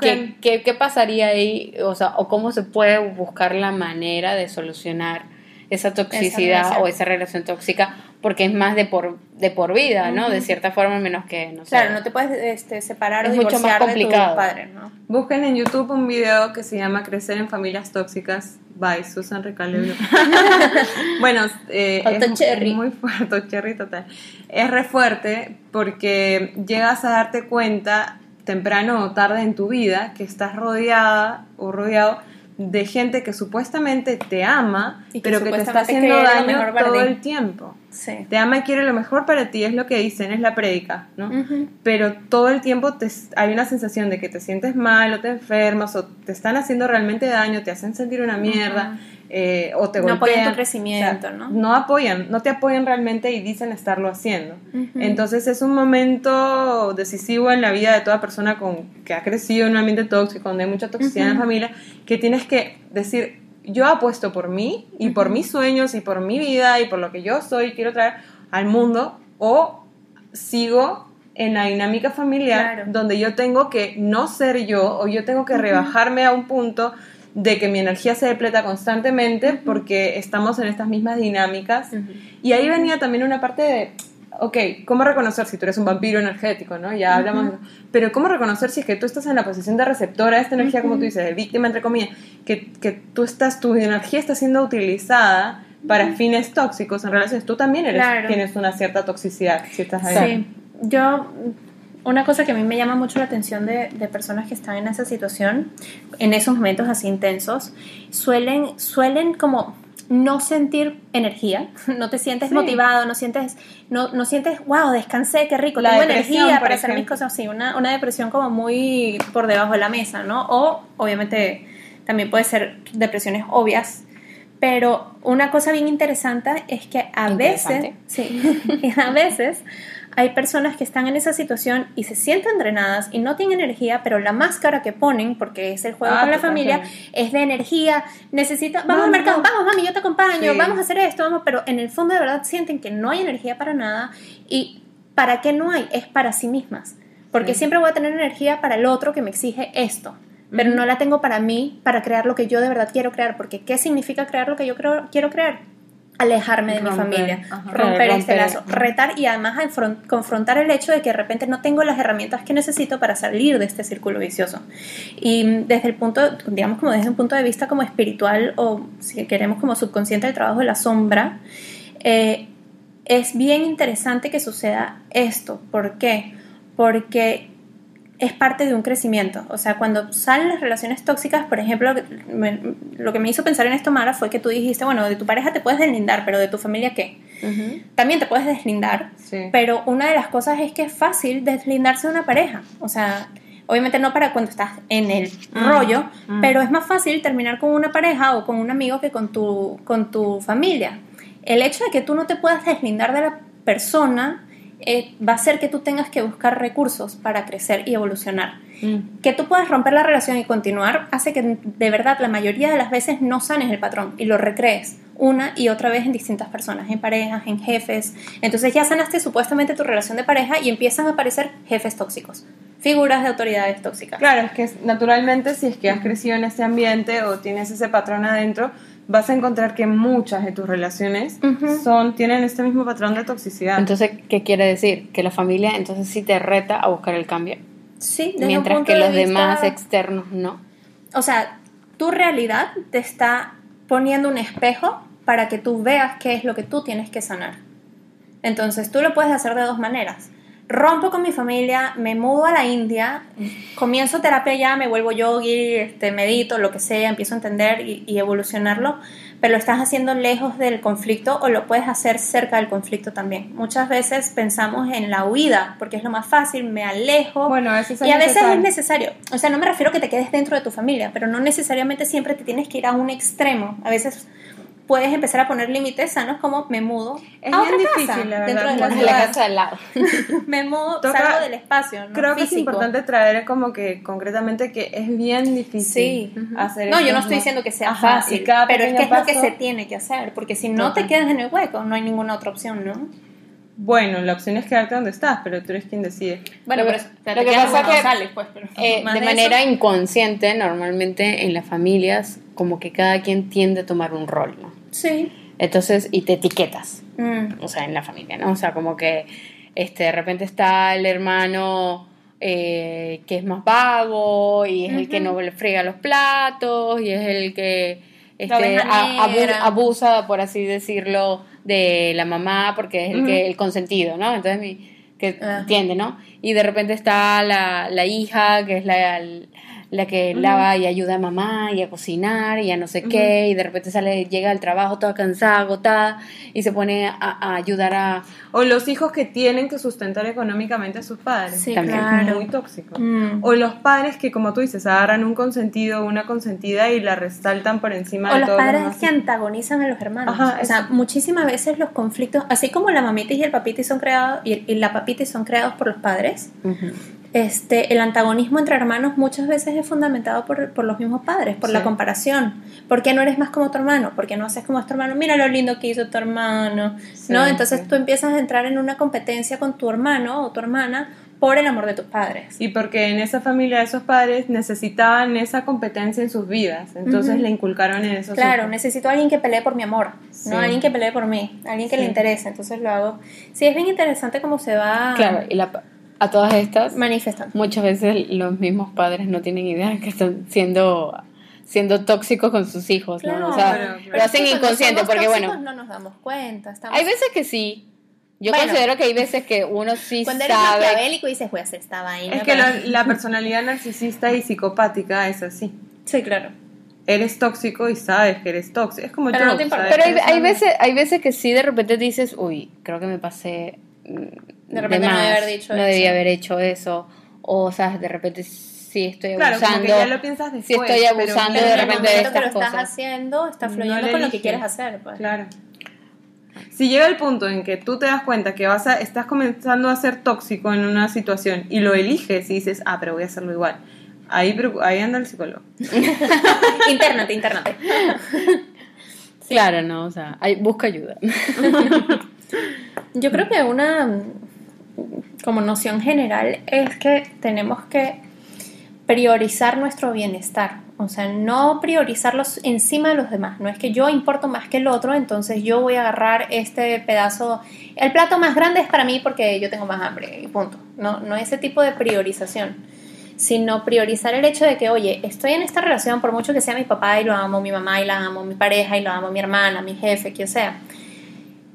¿Qué, qué, qué pasaría ahí? O sea, o cómo se puede buscar la manera de solucionar esa toxicidad o esa relación tóxica porque es más de por de por vida, ¿no? De cierta forma, menos que no sé. Claro, no te puedes este, separar o es mucho más complicado. de tu padre, ¿no? Busquen en YouTube un video que se llama Crecer en familias tóxicas by Susan Recalebro. bueno, eh, es, muy fuerte, cherry total. Es re fuerte porque llegas a darte cuenta temprano o tarde en tu vida que estás rodeada o rodeado de gente que supuestamente te ama, pero que te está haciendo daño todo el tiempo. Te ama y quiere lo mejor para ti, es lo que dicen, es la prédica, ¿no? Pero todo el tiempo te, hay una sensación de que te sientes mal o te enfermas o te están haciendo realmente daño, te hacen sentir una mierda. Eh, o te no apoyan tu crecimiento, ¿no? No apoyan, no te apoyan realmente y dicen estarlo haciendo. Entonces es un momento decisivo en la vida de toda persona con, que ha crecido en un ambiente tóxico, donde hay mucha toxicidad en la familia, que tienes que decir, yo apuesto por mí y por mis sueños y por mi vida y por lo que yo soy, quiero traer al mundo, o sigo en la dinámica familiar donde yo tengo que no ser yo o yo tengo que rebajarme a un punto de que mi energía se depleta constantemente porque estamos en estas mismas dinámicas. Y ahí venía también una parte de, ok, ¿cómo reconocer si tú eres un vampiro energético, no? Ya hablamos, pero ¿cómo reconocer si es que tú estás en la posición de receptora de esta energía, como tú dices, de víctima, entre comillas, que, que tú estás, tu energía está siendo utilizada para fines tóxicos en relaciones? Tú también eres, tienes una cierta toxicidad si estás ahí. Sí, yo una cosa que a mí me llama mucho la atención de, de, personas que están en esa situación, en esos momentos así intensos, suelen, suelen como no sentir energía, no te sientes motivado, no sientes, no, no sientes, wow, descansé, qué rico, tengo energía para hacer mis cosas así, una, una depresión como muy por debajo de la mesa, ¿no? O obviamente también puede ser depresiones obvias, pero una cosa bien interesante es que a veces, sí, a veces hay personas que están en esa situación y se sienten drenadas y no tienen energía, pero la máscara que ponen, porque es el juego ah, con la familia, es de energía, necesita, vamos al mercado, vamos mami, yo te acompaño, vamos a hacer esto, vamos, pero en el fondo de verdad sienten que no hay energía para nada. Y ¿para qué no hay? Es para sí mismas, porque siempre voy a tener energía para el otro que me exige esto. Pero no la tengo para mí, para crear lo que yo de verdad quiero crear, porque ¿qué significa crear lo que yo creo, quiero crear? Alejarme de mi familia, romper, este lazo, retar y además confrontar el hecho de que de repente no tengo las herramientas que necesito para salir de este círculo vicioso. Y desde el punto, digamos como desde un punto de vista como espiritual o si queremos como subconsciente del trabajo de la sombra, eh, es bien interesante que suceda esto. ¿Por qué? Porque es parte de un crecimiento. O sea, cuando salen las relaciones tóxicas, por ejemplo, lo que me hizo pensar en esto, Mara, fue que tú dijiste, bueno, de tu pareja te puedes deslindar, pero de tu familia qué? También te puedes deslindar, pero una de las cosas es que es fácil deslindarse de una pareja. O sea, obviamente no para cuando estás en el mm, rollo, mm. pero es más fácil terminar con una pareja o con un amigo que con tu, con tu familia. El hecho de que tú no te puedas deslindar de la persona eh, va a ser que tú tengas que buscar recursos para crecer y evolucionar. Mm. Que tú puedas romper la relación y continuar hace que de verdad la mayoría de las veces no sanes el patrón y lo recrees una y otra vez en distintas personas, en parejas, en jefes. Entonces ya sanaste supuestamente tu relación de pareja y empiezan a aparecer jefes tóxicos, figuras de autoridades tóxicas. Claro, es que naturalmente si es que has crecido en este ambiente o tienes ese patrón adentro, vas a encontrar que muchas de tus relaciones son tienen este mismo patrón de toxicidad. Entonces, ¿qué quiere decir? Que la familia entonces sí te reta a buscar el cambio. Sí, mientras que los demás externos no. O sea, tu realidad te está poniendo un espejo para que tú veas qué es lo que tú tienes que sanar. Entonces, tú lo puedes hacer de dos maneras rompo con mi familia, me mudo a la India, comienzo terapia ya, me vuelvo yogi, este, medito, lo que sea, empiezo a entender y, evolucionarlo, pero lo estás haciendo lejos del conflicto o lo puedes hacer cerca del conflicto también. Muchas veces pensamos en la huida, porque es lo más fácil, me alejo. Bueno, y a veces es necesario. O sea, no me refiero a que te quedes dentro de tu familia, pero no necesariamente siempre te tienes que ir a un extremo. A veces puedes empezar a poner límites sanos como me mudo es a bien difícil, la verdad, dentro de la, casa al lado. me mudo, salgo del espacio, ¿no? Creo que es importante traer como que concretamente que es bien difícil hacer No, yo no estoy diciendo que sea fácil, pero es que es lo que se tiene que hacer, porque si no te quedas en el hueco, no hay ninguna otra opción, ¿no? Bueno, la opción es quedarte donde estás, pero tú eres quien decide. Bueno, pero, lo que pasa es que sales, pues, eh, de, manera inconsciente, normalmente en las familias, como que cada quien tiende a tomar un rol, ¿no? Sí. Entonces, y te etiquetas, Mm. o sea, en la familia, ¿no? O sea, como que este, de repente está el hermano eh, que es más vago y es el que no le friega los platos y es el que este, a- abu- abusa, por así decirlo, de la mamá porque es el, que, el consentido, ¿no? Entonces, mi, que entiende, ¿no? Y de repente está la, la hija, que es la, la que lava y ayuda a mamá y a cocinar y a no sé qué, y de repente sale, llega al trabajo toda cansada, agotada, y se pone a, a ayudar a... O los hijos que tienen que sustentar económicamente a sus padres. Sí, También. claro. Muy tóxico. Mm. O los padres que, como tú dices, agarran un consentido o una consentida y la resaltan por encima O de los todo padres lo demás. que antagonizan a los hermanos. Ajá, o sea, eso. muchísimas veces los conflictos, así como la mamitis y el papitis son creados y, y la papitis son creados por los padres, este, el antagonismo entre hermanos muchas veces es fundamentado por, por los mismos padres, por Sí. la comparación. ¿Por qué no eres más como tu hermano? ¿Por qué no haces como tu hermano? Mira lo lindo que hizo tu hermano. Sí, ¿No? Entonces sí. tú empiezas a entrar en una competencia con tu hermano o tu hermana por el amor de tus padres. Y porque en esa familia esos padres necesitaban esa competencia en sus vidas. Entonces le inculcaron en esos Claro, hijos. necesito a alguien que pelee por mi amor. ¿no? Alguien que pelee por mí, alguien que le interese, entonces lo hago. Sí, es bien interesante cómo se va Claro, y la, a todas estas, manifestando. muchas veces los mismos padres no tienen idea que están siendo siendo tóxicos con sus hijos, ¿no? O sea, pero- lo hacen cuando inconsciente, somos porque tóxicos bueno, no nos damos cuenta. Estamos... hay veces que sí. Yo Bueno. considero que hay veces que uno sí Cuando eres sabe. maquiavélico dices, voy a hacer esta vaina. Es que para-". la, la personalidad narcisista y psicopática es así. Sí, claro. Eres tóxico y sabes que eres tóxico. Es como Pero yo. no te. Pero hay, Eres hay veces, hay veces que sí de repente dices, uy, creo que me pasé mm, De repente no más, debí haber dicho no eso". debía haber hecho eso, o sabes, de repente sí estoy Claro, como abusando, que ya lo piensas sí después. estoy pero abusando Pero de repente de momento que lo estas estás cosas. haciendo, estás No fluyendo con lo que quieres hacer. Pues. Claro. Si llega el punto en que tú te das cuenta que vas a, estás comenzando a ser tóxico en una situación y lo eliges y dices, ah, pero voy a hacerlo igual. Ahí, ahí anda el psicólogo. internate, internate. Claro, no, o sea, hay- busca ayuda. Yo creo que una como noción general es que tenemos que priorizar nuestro bienestar, o sea, no priorizarlos encima de los demás, no es que yo importo más que el otro, entonces yo voy a agarrar este pedazo, el plato más grande es para mí porque yo tengo más hambre y punto, no, no ese tipo de priorización, sino priorizar el hecho de que, oye, estoy en esta relación por mucho que sea mi papá y lo amo, mi mamá y la amo, mi pareja y lo amo, mi hermana, mi jefe, quien sea,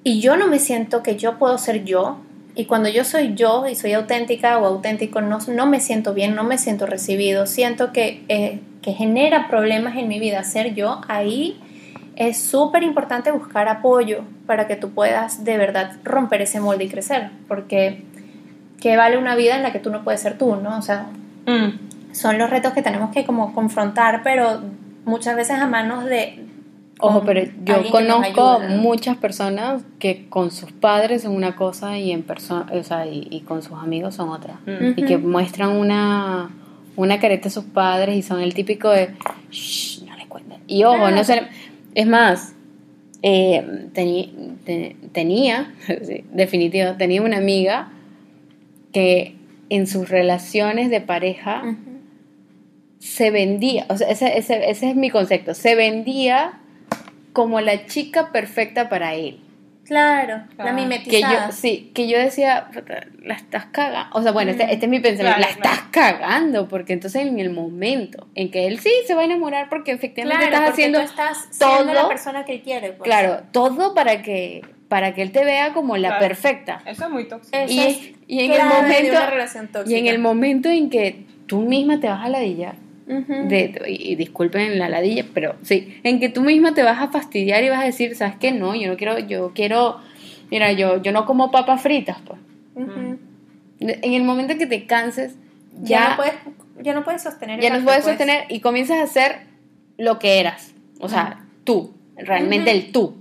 y yo no me siento que yo puedo ser yo. Y cuando yo soy yo y soy auténtica o auténtico, no, no me siento bien, no me siento recibido, siento que, eh, que genera problemas en mi vida ser yo, ahí es súper importante buscar apoyo para que tú puedas de verdad romper ese molde y crecer, porque que vale una vida en la que tú no puedes ser tú, ¿no? O sea, Mm. son los retos que tenemos que como confrontar, pero muchas veces a manos de... Ojo, pero yo conozco muchas personas que con sus padres son una cosa y en persona, o sea, y, y con sus amigos son otra. Y que muestran una, una careta a sus padres y son el típico de, shh, no le cuenten. Y ojo, Claro. no sé, es más, eh, te- tenía, sí, definitivo, tenía una amiga que en sus relaciones de pareja se vendía, o sea, ese, ese, ese es mi concepto, se vendía como la chica perfecta para él. Claro, Ah, la Que mimetizada. yo, sí, que yo decía, "Puta, la estás cagando. O sea, bueno, este, Mm. este es mi pensamiento, Claro, la estás cagando, porque entonces en el momento en que él sí se va a enamorar, porque efectivamente Claro, estás porque haciendo tú estás siendo todo, la persona que él quiere. pues. claro, todo para que, para que él te vea como la Claro. perfecta. Eso es muy tóxico. Eso Y, es y en el momento, una relación y en tóxica. el momento en que tú misma te vas a ladillar, De, y, y disculpen la ladilla, pero sí, en que tú misma te vas a fastidiar y vas a decir, ¿sabes qué? No, yo no quiero, yo quiero, mira, yo, yo no como papas fritas, pues. Ujú. En el momento en que te canses, ya, ya, no puedes, ya no puedes sostener ya no puedes sostener y comienzas a hacer lo que eras, o sea, tú, realmente el tú.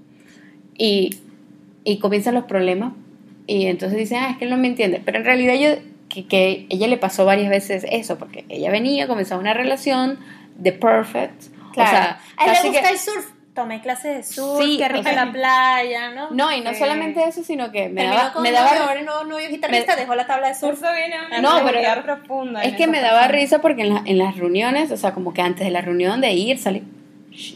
Y, y comienzan los problemas y entonces dicen, ah, es que él no me entiende, pero en realidad yo, que, que ella le pasó varias veces eso, porque ella venía, comenzaba una relación de perfect, Claro. o sea, a él le gusta que- el surf. Tomé clases de surf, Sí, o rica sea, la playa, ¿no? No, y no Sí. solamente eso, sino que me Terminó daba, con me daba, ahora no, novio guitarrista, dejó la tabla de surf. Eso viene a una No, pero- profunda. es que me daba persona. risa porque en, la- en las reuniones, o sea, como que antes de la reunión de ir, salir, "Shh,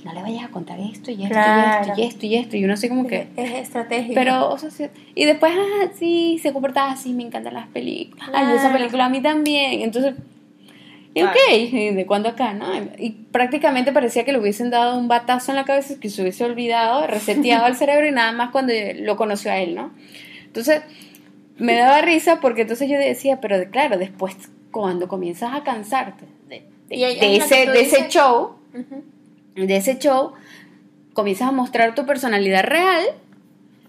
no le vayas a contar esto y esto Claro. y esto y esto y esto. Y uno así como que... Es estratégico. Pero, o sea, sí- y después, ah, sí, se comportaba así, me encantan las películas. Ay, esa Claro. película a mí también. Entonces, y Claro. ok, ¿de cuándo acá? ¿no? Y prácticamente parecía que le hubiesen dado un batazo en la cabeza, que se hubiese olvidado, reseteado el cerebro y nada más cuando lo conoció a él, ¿no? Entonces, me daba risa porque entonces yo decía, pero claro, después cuando comienzas a cansarte de, de- de ese, de ese dices. show, Ujú. De ese show, comienzas a mostrar tu personalidad real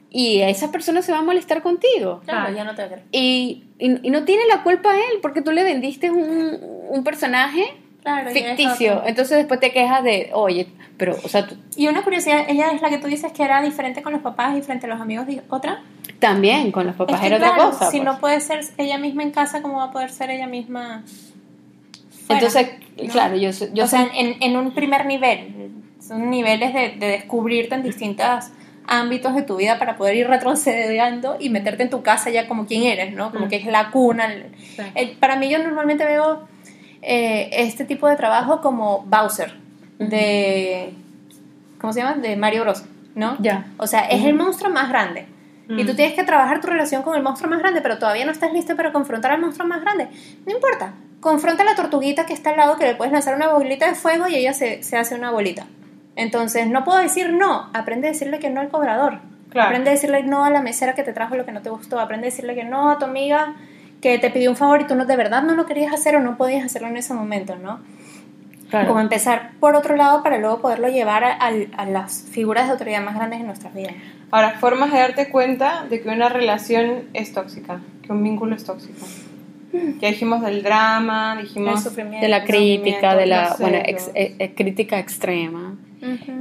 y esa persona se va a molestar contigo. Claro, ya no te creo. Y, y, y no tiene la culpa él porque tú le vendiste un, un personaje Claro, ficticio. Entonces después te quejas de, oye, pero, o sea, tú Y una curiosidad, ella es la que tú dices que era diferente con los papás y frente a los amigos, otra. también con los papás Es que, era otra cosa. Si pues. no puede ser ella misma en casa, ¿cómo va a poder ser ella misma? Fuera? Entonces, ¿no? claro, yo, yo o sea, en, en un primer nivel, son niveles de, de descubrirte en distintos ámbitos de tu vida para poder ir retrocediendo y meterte en tu casa ya como quien eres, ¿no? Como Mm. que es la cuna. el- Sí. el- para mí yo normalmente veo eh, este tipo de trabajo como Bowser de ¿cómo se llama? de Mario Bros, ¿no? Ya. O sea, es el monstruo más grande. Y tú Mm. tienes que trabajar tu relación con el monstruo más grande, pero todavía no estás listo para confrontar al monstruo más grande. No importa. Confronta a la tortuguita que está al lado, que le puedes lanzar una bolita de fuego y ella se, se hace una bolita. Entonces, no puedo decir no. Aprende a decirle que no al cobrador. Claro. Aprende a decirle no a la mesera que te trajo lo que no te gustó. Aprende a decirle que no a tu amiga que te pidió un favor y tú no, de verdad no lo querías hacer o no podías hacerlo en ese momento, ¿no? claro. Como empezar por otro lado para luego poderlo llevar a, a- a las figuras de autoridad más grandes en nuestras vidas. Ahora, formas de darte cuenta de que una relación es tóxica, que un vínculo es tóxico. Ya dijimos del drama, dijimos... sufrimiento. de la crítica, de la bueno, ex- eh, eh, crítica extrema.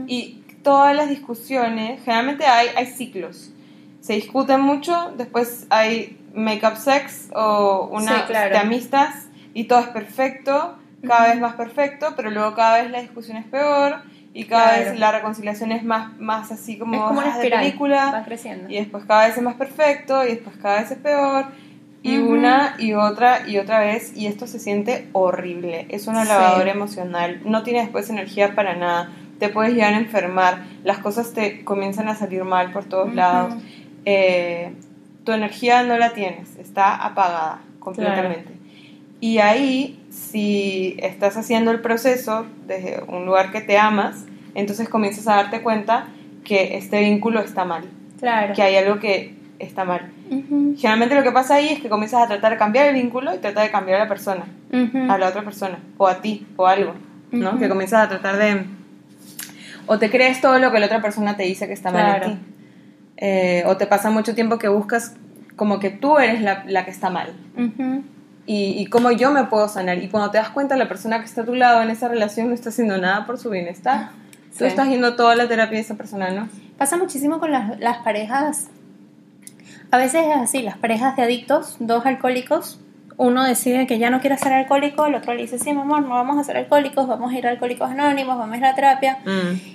Y todas las discusiones, generalmente hay, hay ciclos. Se discuten mucho, después hay make-up sex o una Sí, claro. te amistas y todo es perfecto, cada vez más perfecto, pero luego cada vez la discusión es peor y cada Claro. vez la reconciliación es más, más así como, es como una ah, de espiral. película. Va creciendo. Y después cada vez es más perfecto y después cada vez es peor. Y Ujú. una y otra y otra vez. Y esto se siente horrible. Es una Sí. lavadora emocional. No tienes después energía para nada. Te puedes llegar a enfermar. Las cosas te comienzan a salir mal por todos Ujú. lados. Eh, tu energía no la tienes. Está apagada completamente. Y ahí, si estás haciendo el proceso desde un lugar que te amas, entonces comienzas a darte cuenta que este vínculo está mal Claro. que hay algo que está mal. Generalmente lo que pasa ahí es que comienzas a tratar de cambiar el vínculo y tratar de cambiar a la persona, a la otra persona, o a ti, o algo. Que comienzas a tratar de... O te crees todo lo que la otra persona te dice que está mal en ti. Eh, o te pasa mucho tiempo que buscas como que tú eres la, la que está mal. Y, y cómo yo me puedo sanar. Y cuando te das cuenta, la persona que está a tu lado en esa relación no está haciendo nada por su bienestar. Tú Sí. estás yendo toda la terapia de esa persona, ¿no? Pasa muchísimo con las, las parejas. A veces es así, las parejas de adictos, dos alcohólicos, uno decide que ya no quiere ser alcohólico, el otro le dice, sí, mi amor, no vamos a ser alcohólicos, vamos a ir a alcohólicos anónimos, vamos a ir a terapia.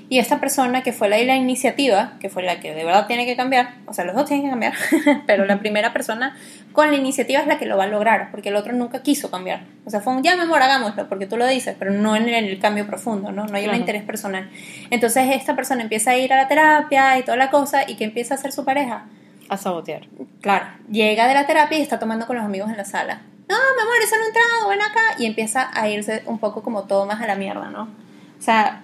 Y esta persona que fue la, la iniciativa, que fue la que de verdad tiene que cambiar, o sea, los dos tienen que cambiar, pero la primera persona con la iniciativa es la que lo va a lograr, porque el otro nunca quiso cambiar. O sea, fue un, ya, mi amor, hagámoslo, porque tú lo dices, pero no en el cambio profundo, ¿no? No hay un Claro. interés personal. Entonces esta persona empieza a ir a la terapia y toda la cosa, y que empieza a ser su pareja. A sabotear. Claro, llega de la terapia y está tomando con los amigos en la sala. No, mi amor, eso no un trago, ven acá. Y empieza a irse un poco como todo más a la mierda, ¿no? O sea,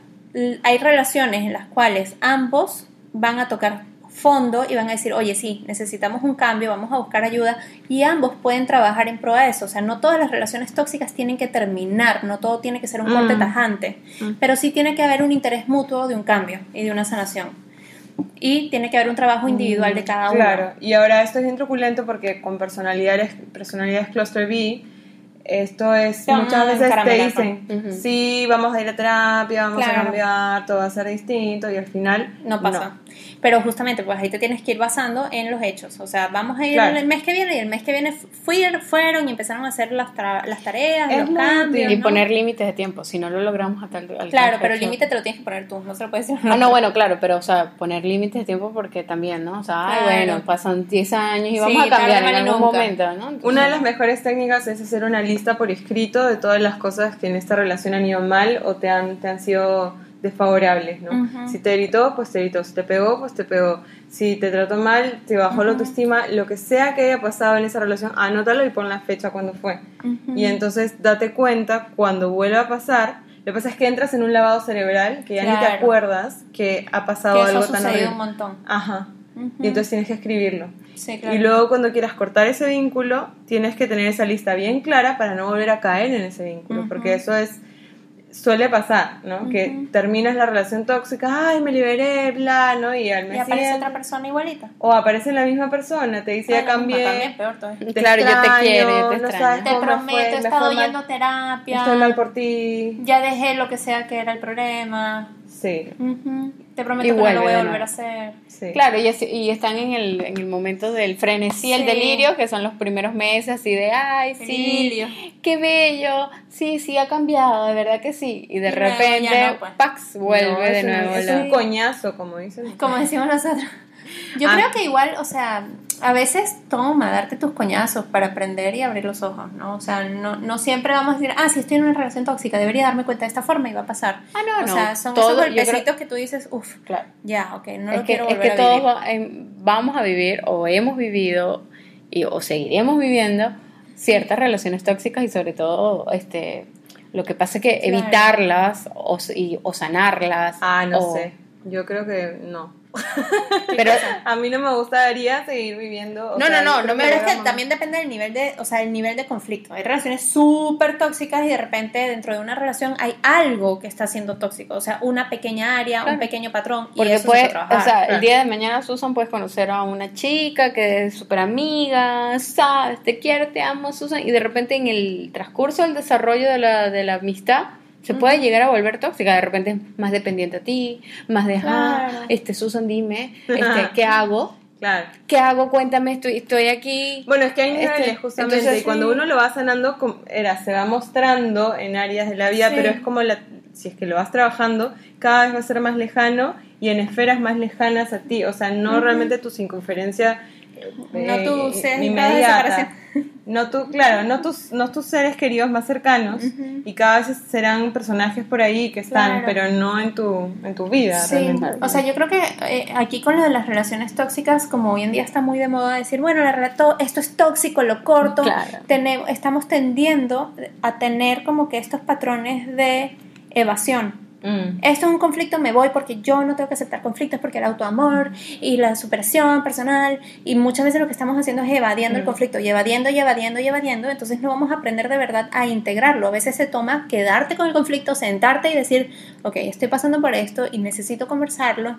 hay relaciones en las cuales ambos van a tocar fondo y van a decir, oye, sí, necesitamos un cambio, vamos a buscar ayuda y ambos pueden trabajar en pro de eso. O sea, no todas las relaciones tóxicas tienen que terminar, no todo tiene que ser un corte Mm. tajante, Mm. pero sí tiene que haber un interés mutuo de un cambio y de una sanación. Y tiene que haber un trabajo individual de cada uno. Claro, y ahora esto es bien truculento porque con personalidades, personalidades cluster B, esto es muchas a veces te dicen, ¿no? Ujú. sí, vamos a ir a terapia, vamos Claro. a cambiar, todo va a ser distinto y al final no pasa. Pero justamente, pues ahí te tienes que ir basando en los hechos. O sea, vamos a ir Claro. el mes que viene y el mes que viene fui- fueron y empezaron a hacer las, tra- las tareas, Es los cambios. Y ¿no? poner límites de tiempo. Si no lo logramos hasta el. al- Claro, pero el límite te lo tienes que poner tú, no se lo puedes decir. Ah, no, bueno, claro, pero, o sea, poner límites de tiempo porque también, ¿no? O sea, ay, bueno, pasan 10 años y Sí, vamos a cambiar en algún nunca. momento, ¿no? Entonces, Una de las mejores técnicas es hacer una lista por escrito de todas las cosas que en esta relación han ido mal o te han, te han sido desfavorables, ¿no? Si te gritó, pues te gritó. Si te pegó, pues te pegó. Si te trató mal, te bajó la autoestima, lo que sea que haya pasado en esa relación, anótalo y pon la fecha cuando fue. Y entonces date cuenta cuando vuelva a pasar. Lo que pasa es que entras en un lavado cerebral que ya ni te acuerdas que ha pasado que eso algo ha tan horrible. un montón. Ajá. Y entonces tienes que escribirlo. Sí, claro. Y luego cuando quieras cortar ese vínculo, tienes que tener esa lista bien clara para no volver a caer en ese vínculo, porque eso es suele pasar, ¿no? Que terminas la relación tóxica, ay, me liberé, bla, ¿no? Y al y mes aparece siguiente- otra persona igualita. o aparece la misma persona, te dice, ya cambié, También peor todavía. te Claro, ya te extraño, quiere, te no sabes Te cómo prometo, fue, he estado yendo a terapia. estoy mal por ti, Ya dejé lo que sea que era el problema. Sí, Ujú. Te prometo Y que no lo voy a volver a hacer. sí. Claro, y, es- y están en el, en el momento del frenesí, el Sí. delirio, que son los primeros meses, así de, ay, sí, Delirio. qué bello, sí, sí, ha cambiado, de verdad que sí. Y de Y repente, no, pues. pax, vuelve No, de es un- nuevo. Es un coñazo, como dicen. Como decimos nosotros. Yo Ah. creo que igual, o sea, a veces toma darte tus coñazos para aprender y abrir los ojos, ¿no? O sea, no, no siempre vamos a decir, ah, si estoy en una relación tóxica, debería darme cuenta de esta forma y va a pasar. Ah, no, o no. sea, son todo- esos yo creo- golpecitos que tú dices, uff, Claro. ya, ok, no es lo que, quiero es volver que a todos vivir. va- em, vamos a vivir o hemos vivido y, o seguiremos viviendo ciertas relaciones tóxicas y sobre todo este lo que pasa es que Claro. evitarlas o, y- o sanarlas Ah, no o- sé, yo creo que no. pero A mí no me gustaría seguir viviendo. No, sea, no, no, no me- Pero es que también depende del nivel de, o sea, el nivel de conflicto. Hay relaciones súper tóxicas y de repente dentro de una relación hay algo que está siendo tóxico, o sea, una pequeña área, un pequeño patrón y eso puede, se puede trabajar. o sea, el día de mañana Susan puedes conocer a una chica que es súper amiga, sabes, te quiero, te amo, Susan, y de repente en el transcurso del desarrollo de la, de la amistad se puede llegar a volver tóxica, de repente es más dependiente a ti, más de, ah, Claro. este, Susan, dime, este, ¿qué hago? Claro. ¿Qué hago? Cuéntame, estoy, estoy aquí. Bueno, es que hay niveles Este, justamente entonces, y cuando sí. uno lo va sanando, era, se va mostrando en áreas de la vida, Sí. pero es como la, si es que lo vas trabajando, cada vez va a ser más lejano y en esferas más lejanas a ti, o sea, no realmente tu circunferencia No inmediata. separación. No tu, claro, no tus, no tus seres queridos más cercanos y cada vez serán personajes por ahí que están, Claro. pero no en tu, en tu vida. Sí, realmente. o sea, yo creo que eh, aquí con lo de las relaciones tóxicas, como hoy en día está muy de moda decir, bueno, la esto es tóxico, lo corto, Claro. Tene- estamos tendiendo a tener como que estos patrones de evasión. Mm. Esto es un conflicto, me voy porque yo no tengo que aceptar conflictos porque el autoamor y la superación personal y muchas veces lo que estamos haciendo es evadiendo el conflicto y evadiendo y evadiendo y evadiendo, entonces no vamos a aprender de verdad a integrarlo. A veces se toma quedarte con el conflicto, sentarte y decir, ok, estoy pasando por esto y necesito conversarlo,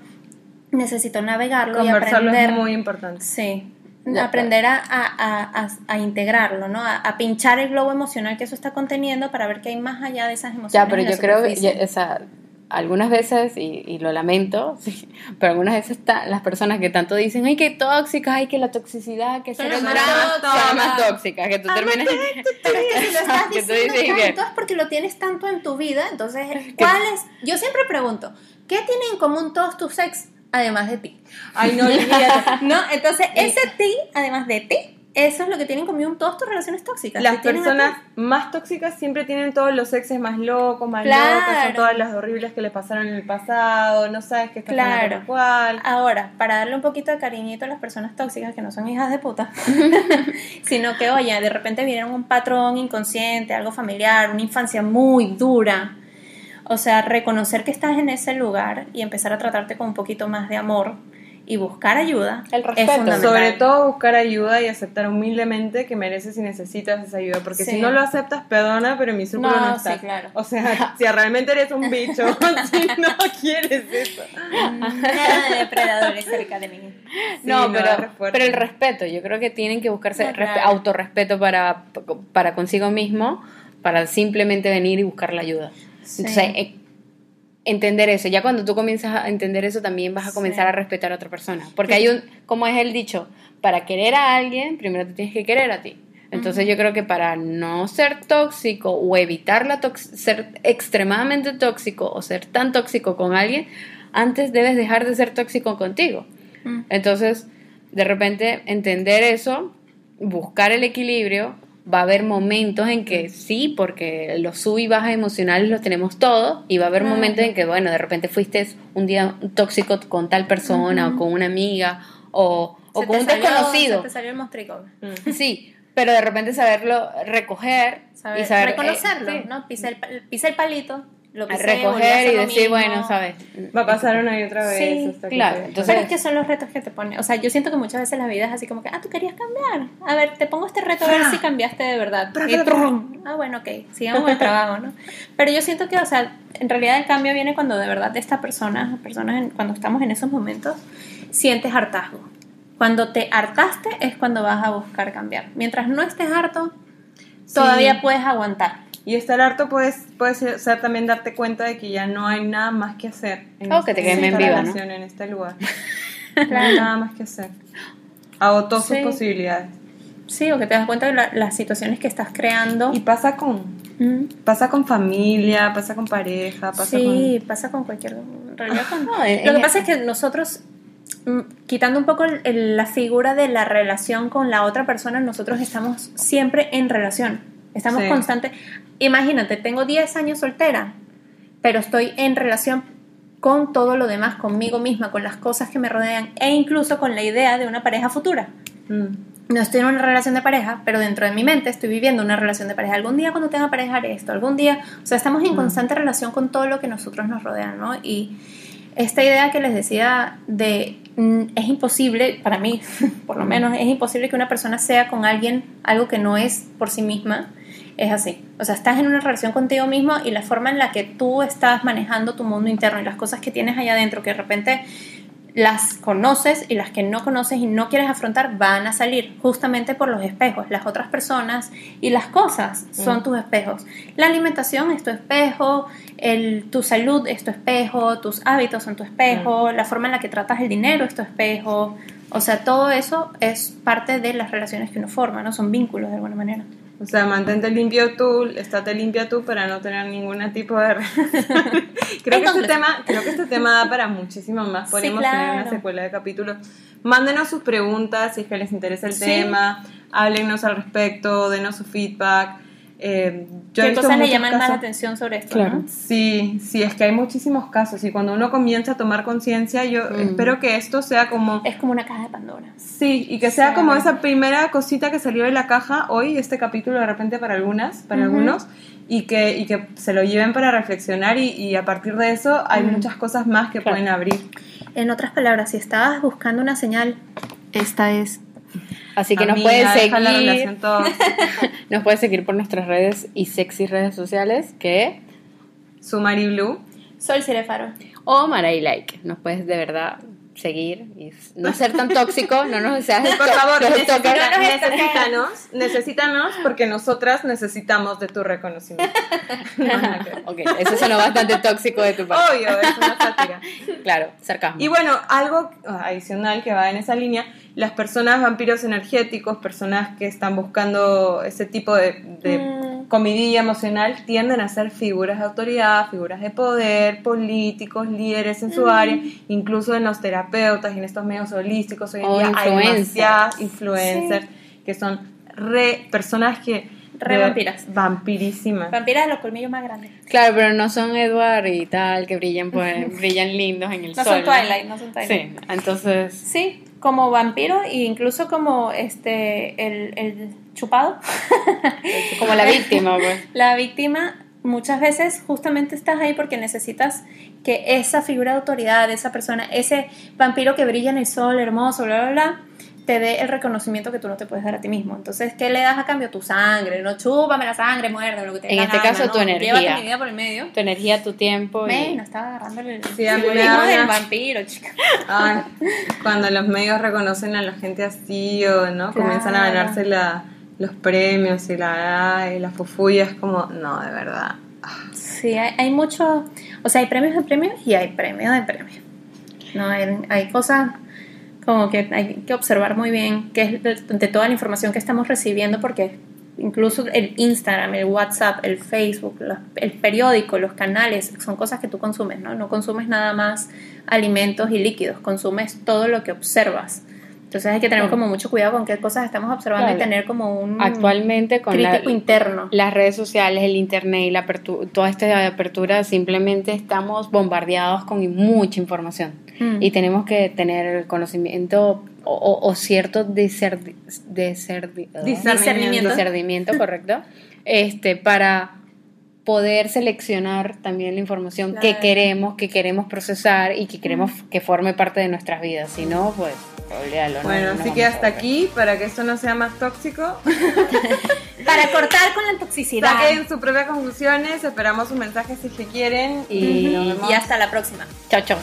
necesito navegarlo y aprender. es muy importante. Sí. De aprender a, a, a, a- integrarlo, ¿no? A, pinchar el globo emocional que eso está conteniendo para ver qué hay más allá de esas emociones. Ya, pero yo creo que, ya, o sea, algunas veces, y, y lo lamento, sí, pero algunas veces las personas que tanto dicen, ay, qué tóxicas, ay, que la toxicidad, que Son más tóxicas. que tú terminas... Que si lo estás que tú diciendo dices que- tanto es porque lo tienes tanto en tu vida, entonces, ¿cuál es? Yo siempre pregunto, ¿qué tienen en común todos tus ex además de ti? Ay, no olvídate. ¿No? Entonces, ese ti, además de ti, eso es lo que tienen en común todas tus relaciones tóxicas. Las personas más tóxicas siempre tienen todos los exes más locos, más Claro. locos, son todas las horribles que les pasaron en el pasado, no sabes qué está Claro. cuál. Ahora, para darle un poquito de cariñito a las personas tóxicas que no son hijas de puta, sino que, oye, de repente vieron un patrón inconsciente, algo familiar, una infancia muy dura. O sea, reconocer que estás en ese lugar y empezar a tratarte con un poquito más de amor y buscar ayuda El es respeto. fundamental. Sobre todo buscar ayuda y aceptar humildemente que mereces y necesitas esa ayuda, porque Sí. si no lo aceptas, perdona, pero en mi círculo no, No, estás. sí, claro. O sea, si realmente eres un bicho, si no quieres eso. Nada de depredadores cerca de mí. no, Sí, pero, es pero el respeto, yo creo que tienen que buscarse No, claro. autorrespeto para, para consigo mismo, para simplemente venir y buscar la ayuda. Sí. Entonces, eh, entender eso, ya cuando tú comienzas a entender eso, también vas a comenzar Sí. a respetar a otra persona. Porque hay un, como es el dicho, para querer a alguien, primero te tienes que querer a ti. Entonces yo creo que para no ser tóxico o evitar la ser extremadamente tóxico o ser tan tóxico con alguien, antes debes dejar de ser tóxico contigo. Mm. Entonces, de repente, entender eso, buscar el equilibrio, va a haber momentos en que sí, porque los sub y bajas emocionales los tenemos todos, y va a haber momentos en que, bueno, de repente fuiste un día tóxico con tal persona o con una amiga o, o con un salió- desconocido. Se te salió el mostrico. Sí, pero de repente saberlo recoger Saber- y saber reconocerlo, eh, sí, ¿no? Pisa el, pisa el palito, lo a recoger y decir, mismo. bueno, ¿sabes? Va a pasar una y otra vez. Sí, hasta claro, entonces- Pero es que son los retos que te ponen. O sea, yo siento que muchas veces la vida es así como que, ah, tú querías cambiar. A ver, te pongo este reto a ver si cambiaste de verdad. Y trum. ah, bueno, ok, sigamos el trabajo, ¿no? Pero yo siento que, o sea, en realidad el cambio viene cuando de verdad esta persona, personas, en- cuando estamos en esos momentos, sientes hartazgo. Cuando te hartaste es cuando vas a buscar cambiar. Mientras no estés harto, todavía Sí. puedes aguantar. Y estar harto puedes, puede ser, ser también darte cuenta de que ya no hay nada más que hacer en, O que te en esta relación, en este lugar. No hay nada más que hacer. Agotó sus Sí. posibilidades. Sí, o que te das cuenta de la- las situaciones que estás creando. Y pasa con, Mm. pasa con familia, pasa con pareja, pasa sí, pasa con cualquier. No, en- Lo que pasa es que nosotros, mm, quitando un poco el- el- la figura de la relación con la otra persona, nosotros estamos siempre en relación. Estamos Sí. constantes. Imagínate, tengo 10 años soltera, pero estoy en relación con todo lo demás, conmigo misma, con las cosas que me rodean e incluso con la idea de una pareja futura. Mm. No estoy en una relación de pareja, pero dentro de mi mente estoy viviendo una relación de pareja. Algún día cuando tenga pareja haré esto, algún día, o sea, estamos en constante relación con todo lo que nosotros nos rodean, ¿no? Y esta idea que les decía de mm, es imposible, para mí, por lo menos, es imposible que una persona sea con alguien algo que no es por sí misma, es así. O sea, estás en una relación contigo mismo y la forma en la que tú estás manejando tu mundo interno y las cosas que tienes allá adentro, que de repente las conoces y las que no conoces y no quieres afrontar van a salir justamente por los espejos. Las otras personas y las cosas son tus espejos. La alimentación es tu espejo, el, tu salud es tu espejo, tus hábitos son tu espejo, la forma en la que tratas el dinero es tu espejo. O sea, todo eso es parte de las relaciones que uno forma, ¿no? Son vínculos de alguna manera. O sea, mantente limpio tú, estate limpia tú para no tener ningún tipo de... creo, que este tema, creo que este tema da para muchísimo más. Sí, Podemos tener una claro. secuela de capítulos. Mándenos sus preguntas si es que les interesa el Sí. tema. Háblenos al respecto, denos su feedback. Eh, yo ¿Qué cosas le llaman más la casos- atención sobre esto? Claro. ¿no? Sí, sí, es que hay muchísimos casos y cuando uno comienza a tomar conciencia, yo Mm. espero que esto sea como... Es como una caja de Pandora. Sí, y que sea Sí. como esa primera cosita que salió de la caja hoy, este capítulo de repente para algunas, para Ujú. algunos, y que, y que se lo lleven para reflexionar y, y a partir de eso hay Mm. muchas cosas más que Claro. pueden abrir. En otras palabras, si estabas buscando una señal, esta es. Así que nos Amiga, puedes deja la seguir. Nos puedes seguir por nuestras redes y sexy redes sociales que Sumari Blue. Sol Cirefaro. o Maray Like. Nos puedes de verdad seguir y no ser tan tóxico, no nos seas Por favor, no nos necesita- toques. no nos necesítanos, necesítanos porque nosotras necesitamos de tu reconocimiento. Ok, eso sonó bastante tóxico de tu parte. Obvio, es una sátira. Claro, sarcasmo. Y bueno, algo adicional que va en esa línea, las personas vampiros energéticos, personas que están buscando ese tipo de, de Mm. comidilla emocional, tienden a ser figuras de autoridad, figuras de poder, políticos, líderes en su área, incluso en los terapeutas y en estos medios holísticos. Hoy en O día hay influencers. demasiadas influencers que son re personas que... Re vampiras. Vampirísimas. Vampiras de los colmillos más grandes. Claro, pero no son Edward y tal, que brillan pues, brillan lindos en el No sol. son Twilight, no son Twilight. Sí, entonces Sí, como vampiro e incluso como este el, el chupado. como la víctima, pues. La víctima muchas veces justamente estás ahí porque necesitas que esa figura de autoridad, esa persona, ese vampiro que brilla en el sol, hermoso, bla, bla, bla, te dé el reconocimiento que tú no te puedes dar a ti mismo. Entonces, ¿qué le das a cambio? Tu sangre, no chúpame la sangre, muerde, lo que te En este gana, caso, ¿no? tu energía. Llévate mi vida por el medio. Tu energía, tu tiempo. y- estaba agarrándole el Sí, a mí me simbolismo da del vampiro, chica. Ay, cuando los medios reconocen a la gente así o no comienzan a ganarse la- los premios y la ay, la fufuya es como no de verdad Sí, hay, hay mucho, o sea, hay premios de premios y hay premios de premios. No, hay, hay cosas como que hay que observar muy bien qué es de, de toda la información que estamos recibiendo porque incluso el Instagram, el WhatsApp, el Facebook, los- el periódico, los canales, son cosas que tú consumes, ¿no? No consumes nada más alimentos y líquidos, consumes todo lo que observas Entonces hay que tener como mucho cuidado con qué cosas estamos observando Claro. y tener como un Actualmente con la- crítico interno. las redes sociales, el internet y la apertu- toda esta apertura, simplemente estamos bombardeados con mucha información. Mm. Y tenemos que tener el conocimiento o, o- o cierto discerdi- Discernimiento. discernimiento, correcto, este, para poder seleccionar también la información que queremos, que queremos procesar y que queremos que forme parte de nuestras vidas. Si no, pues, olvídalo. no- Bueno, no así que hasta aquí, para que esto no sea más tóxico, Para cortar con la toxicidad. saquen sus propias conclusiones, esperamos sus mensajes si es que quieren y nos vemos Y hasta la próxima. Chao, chao.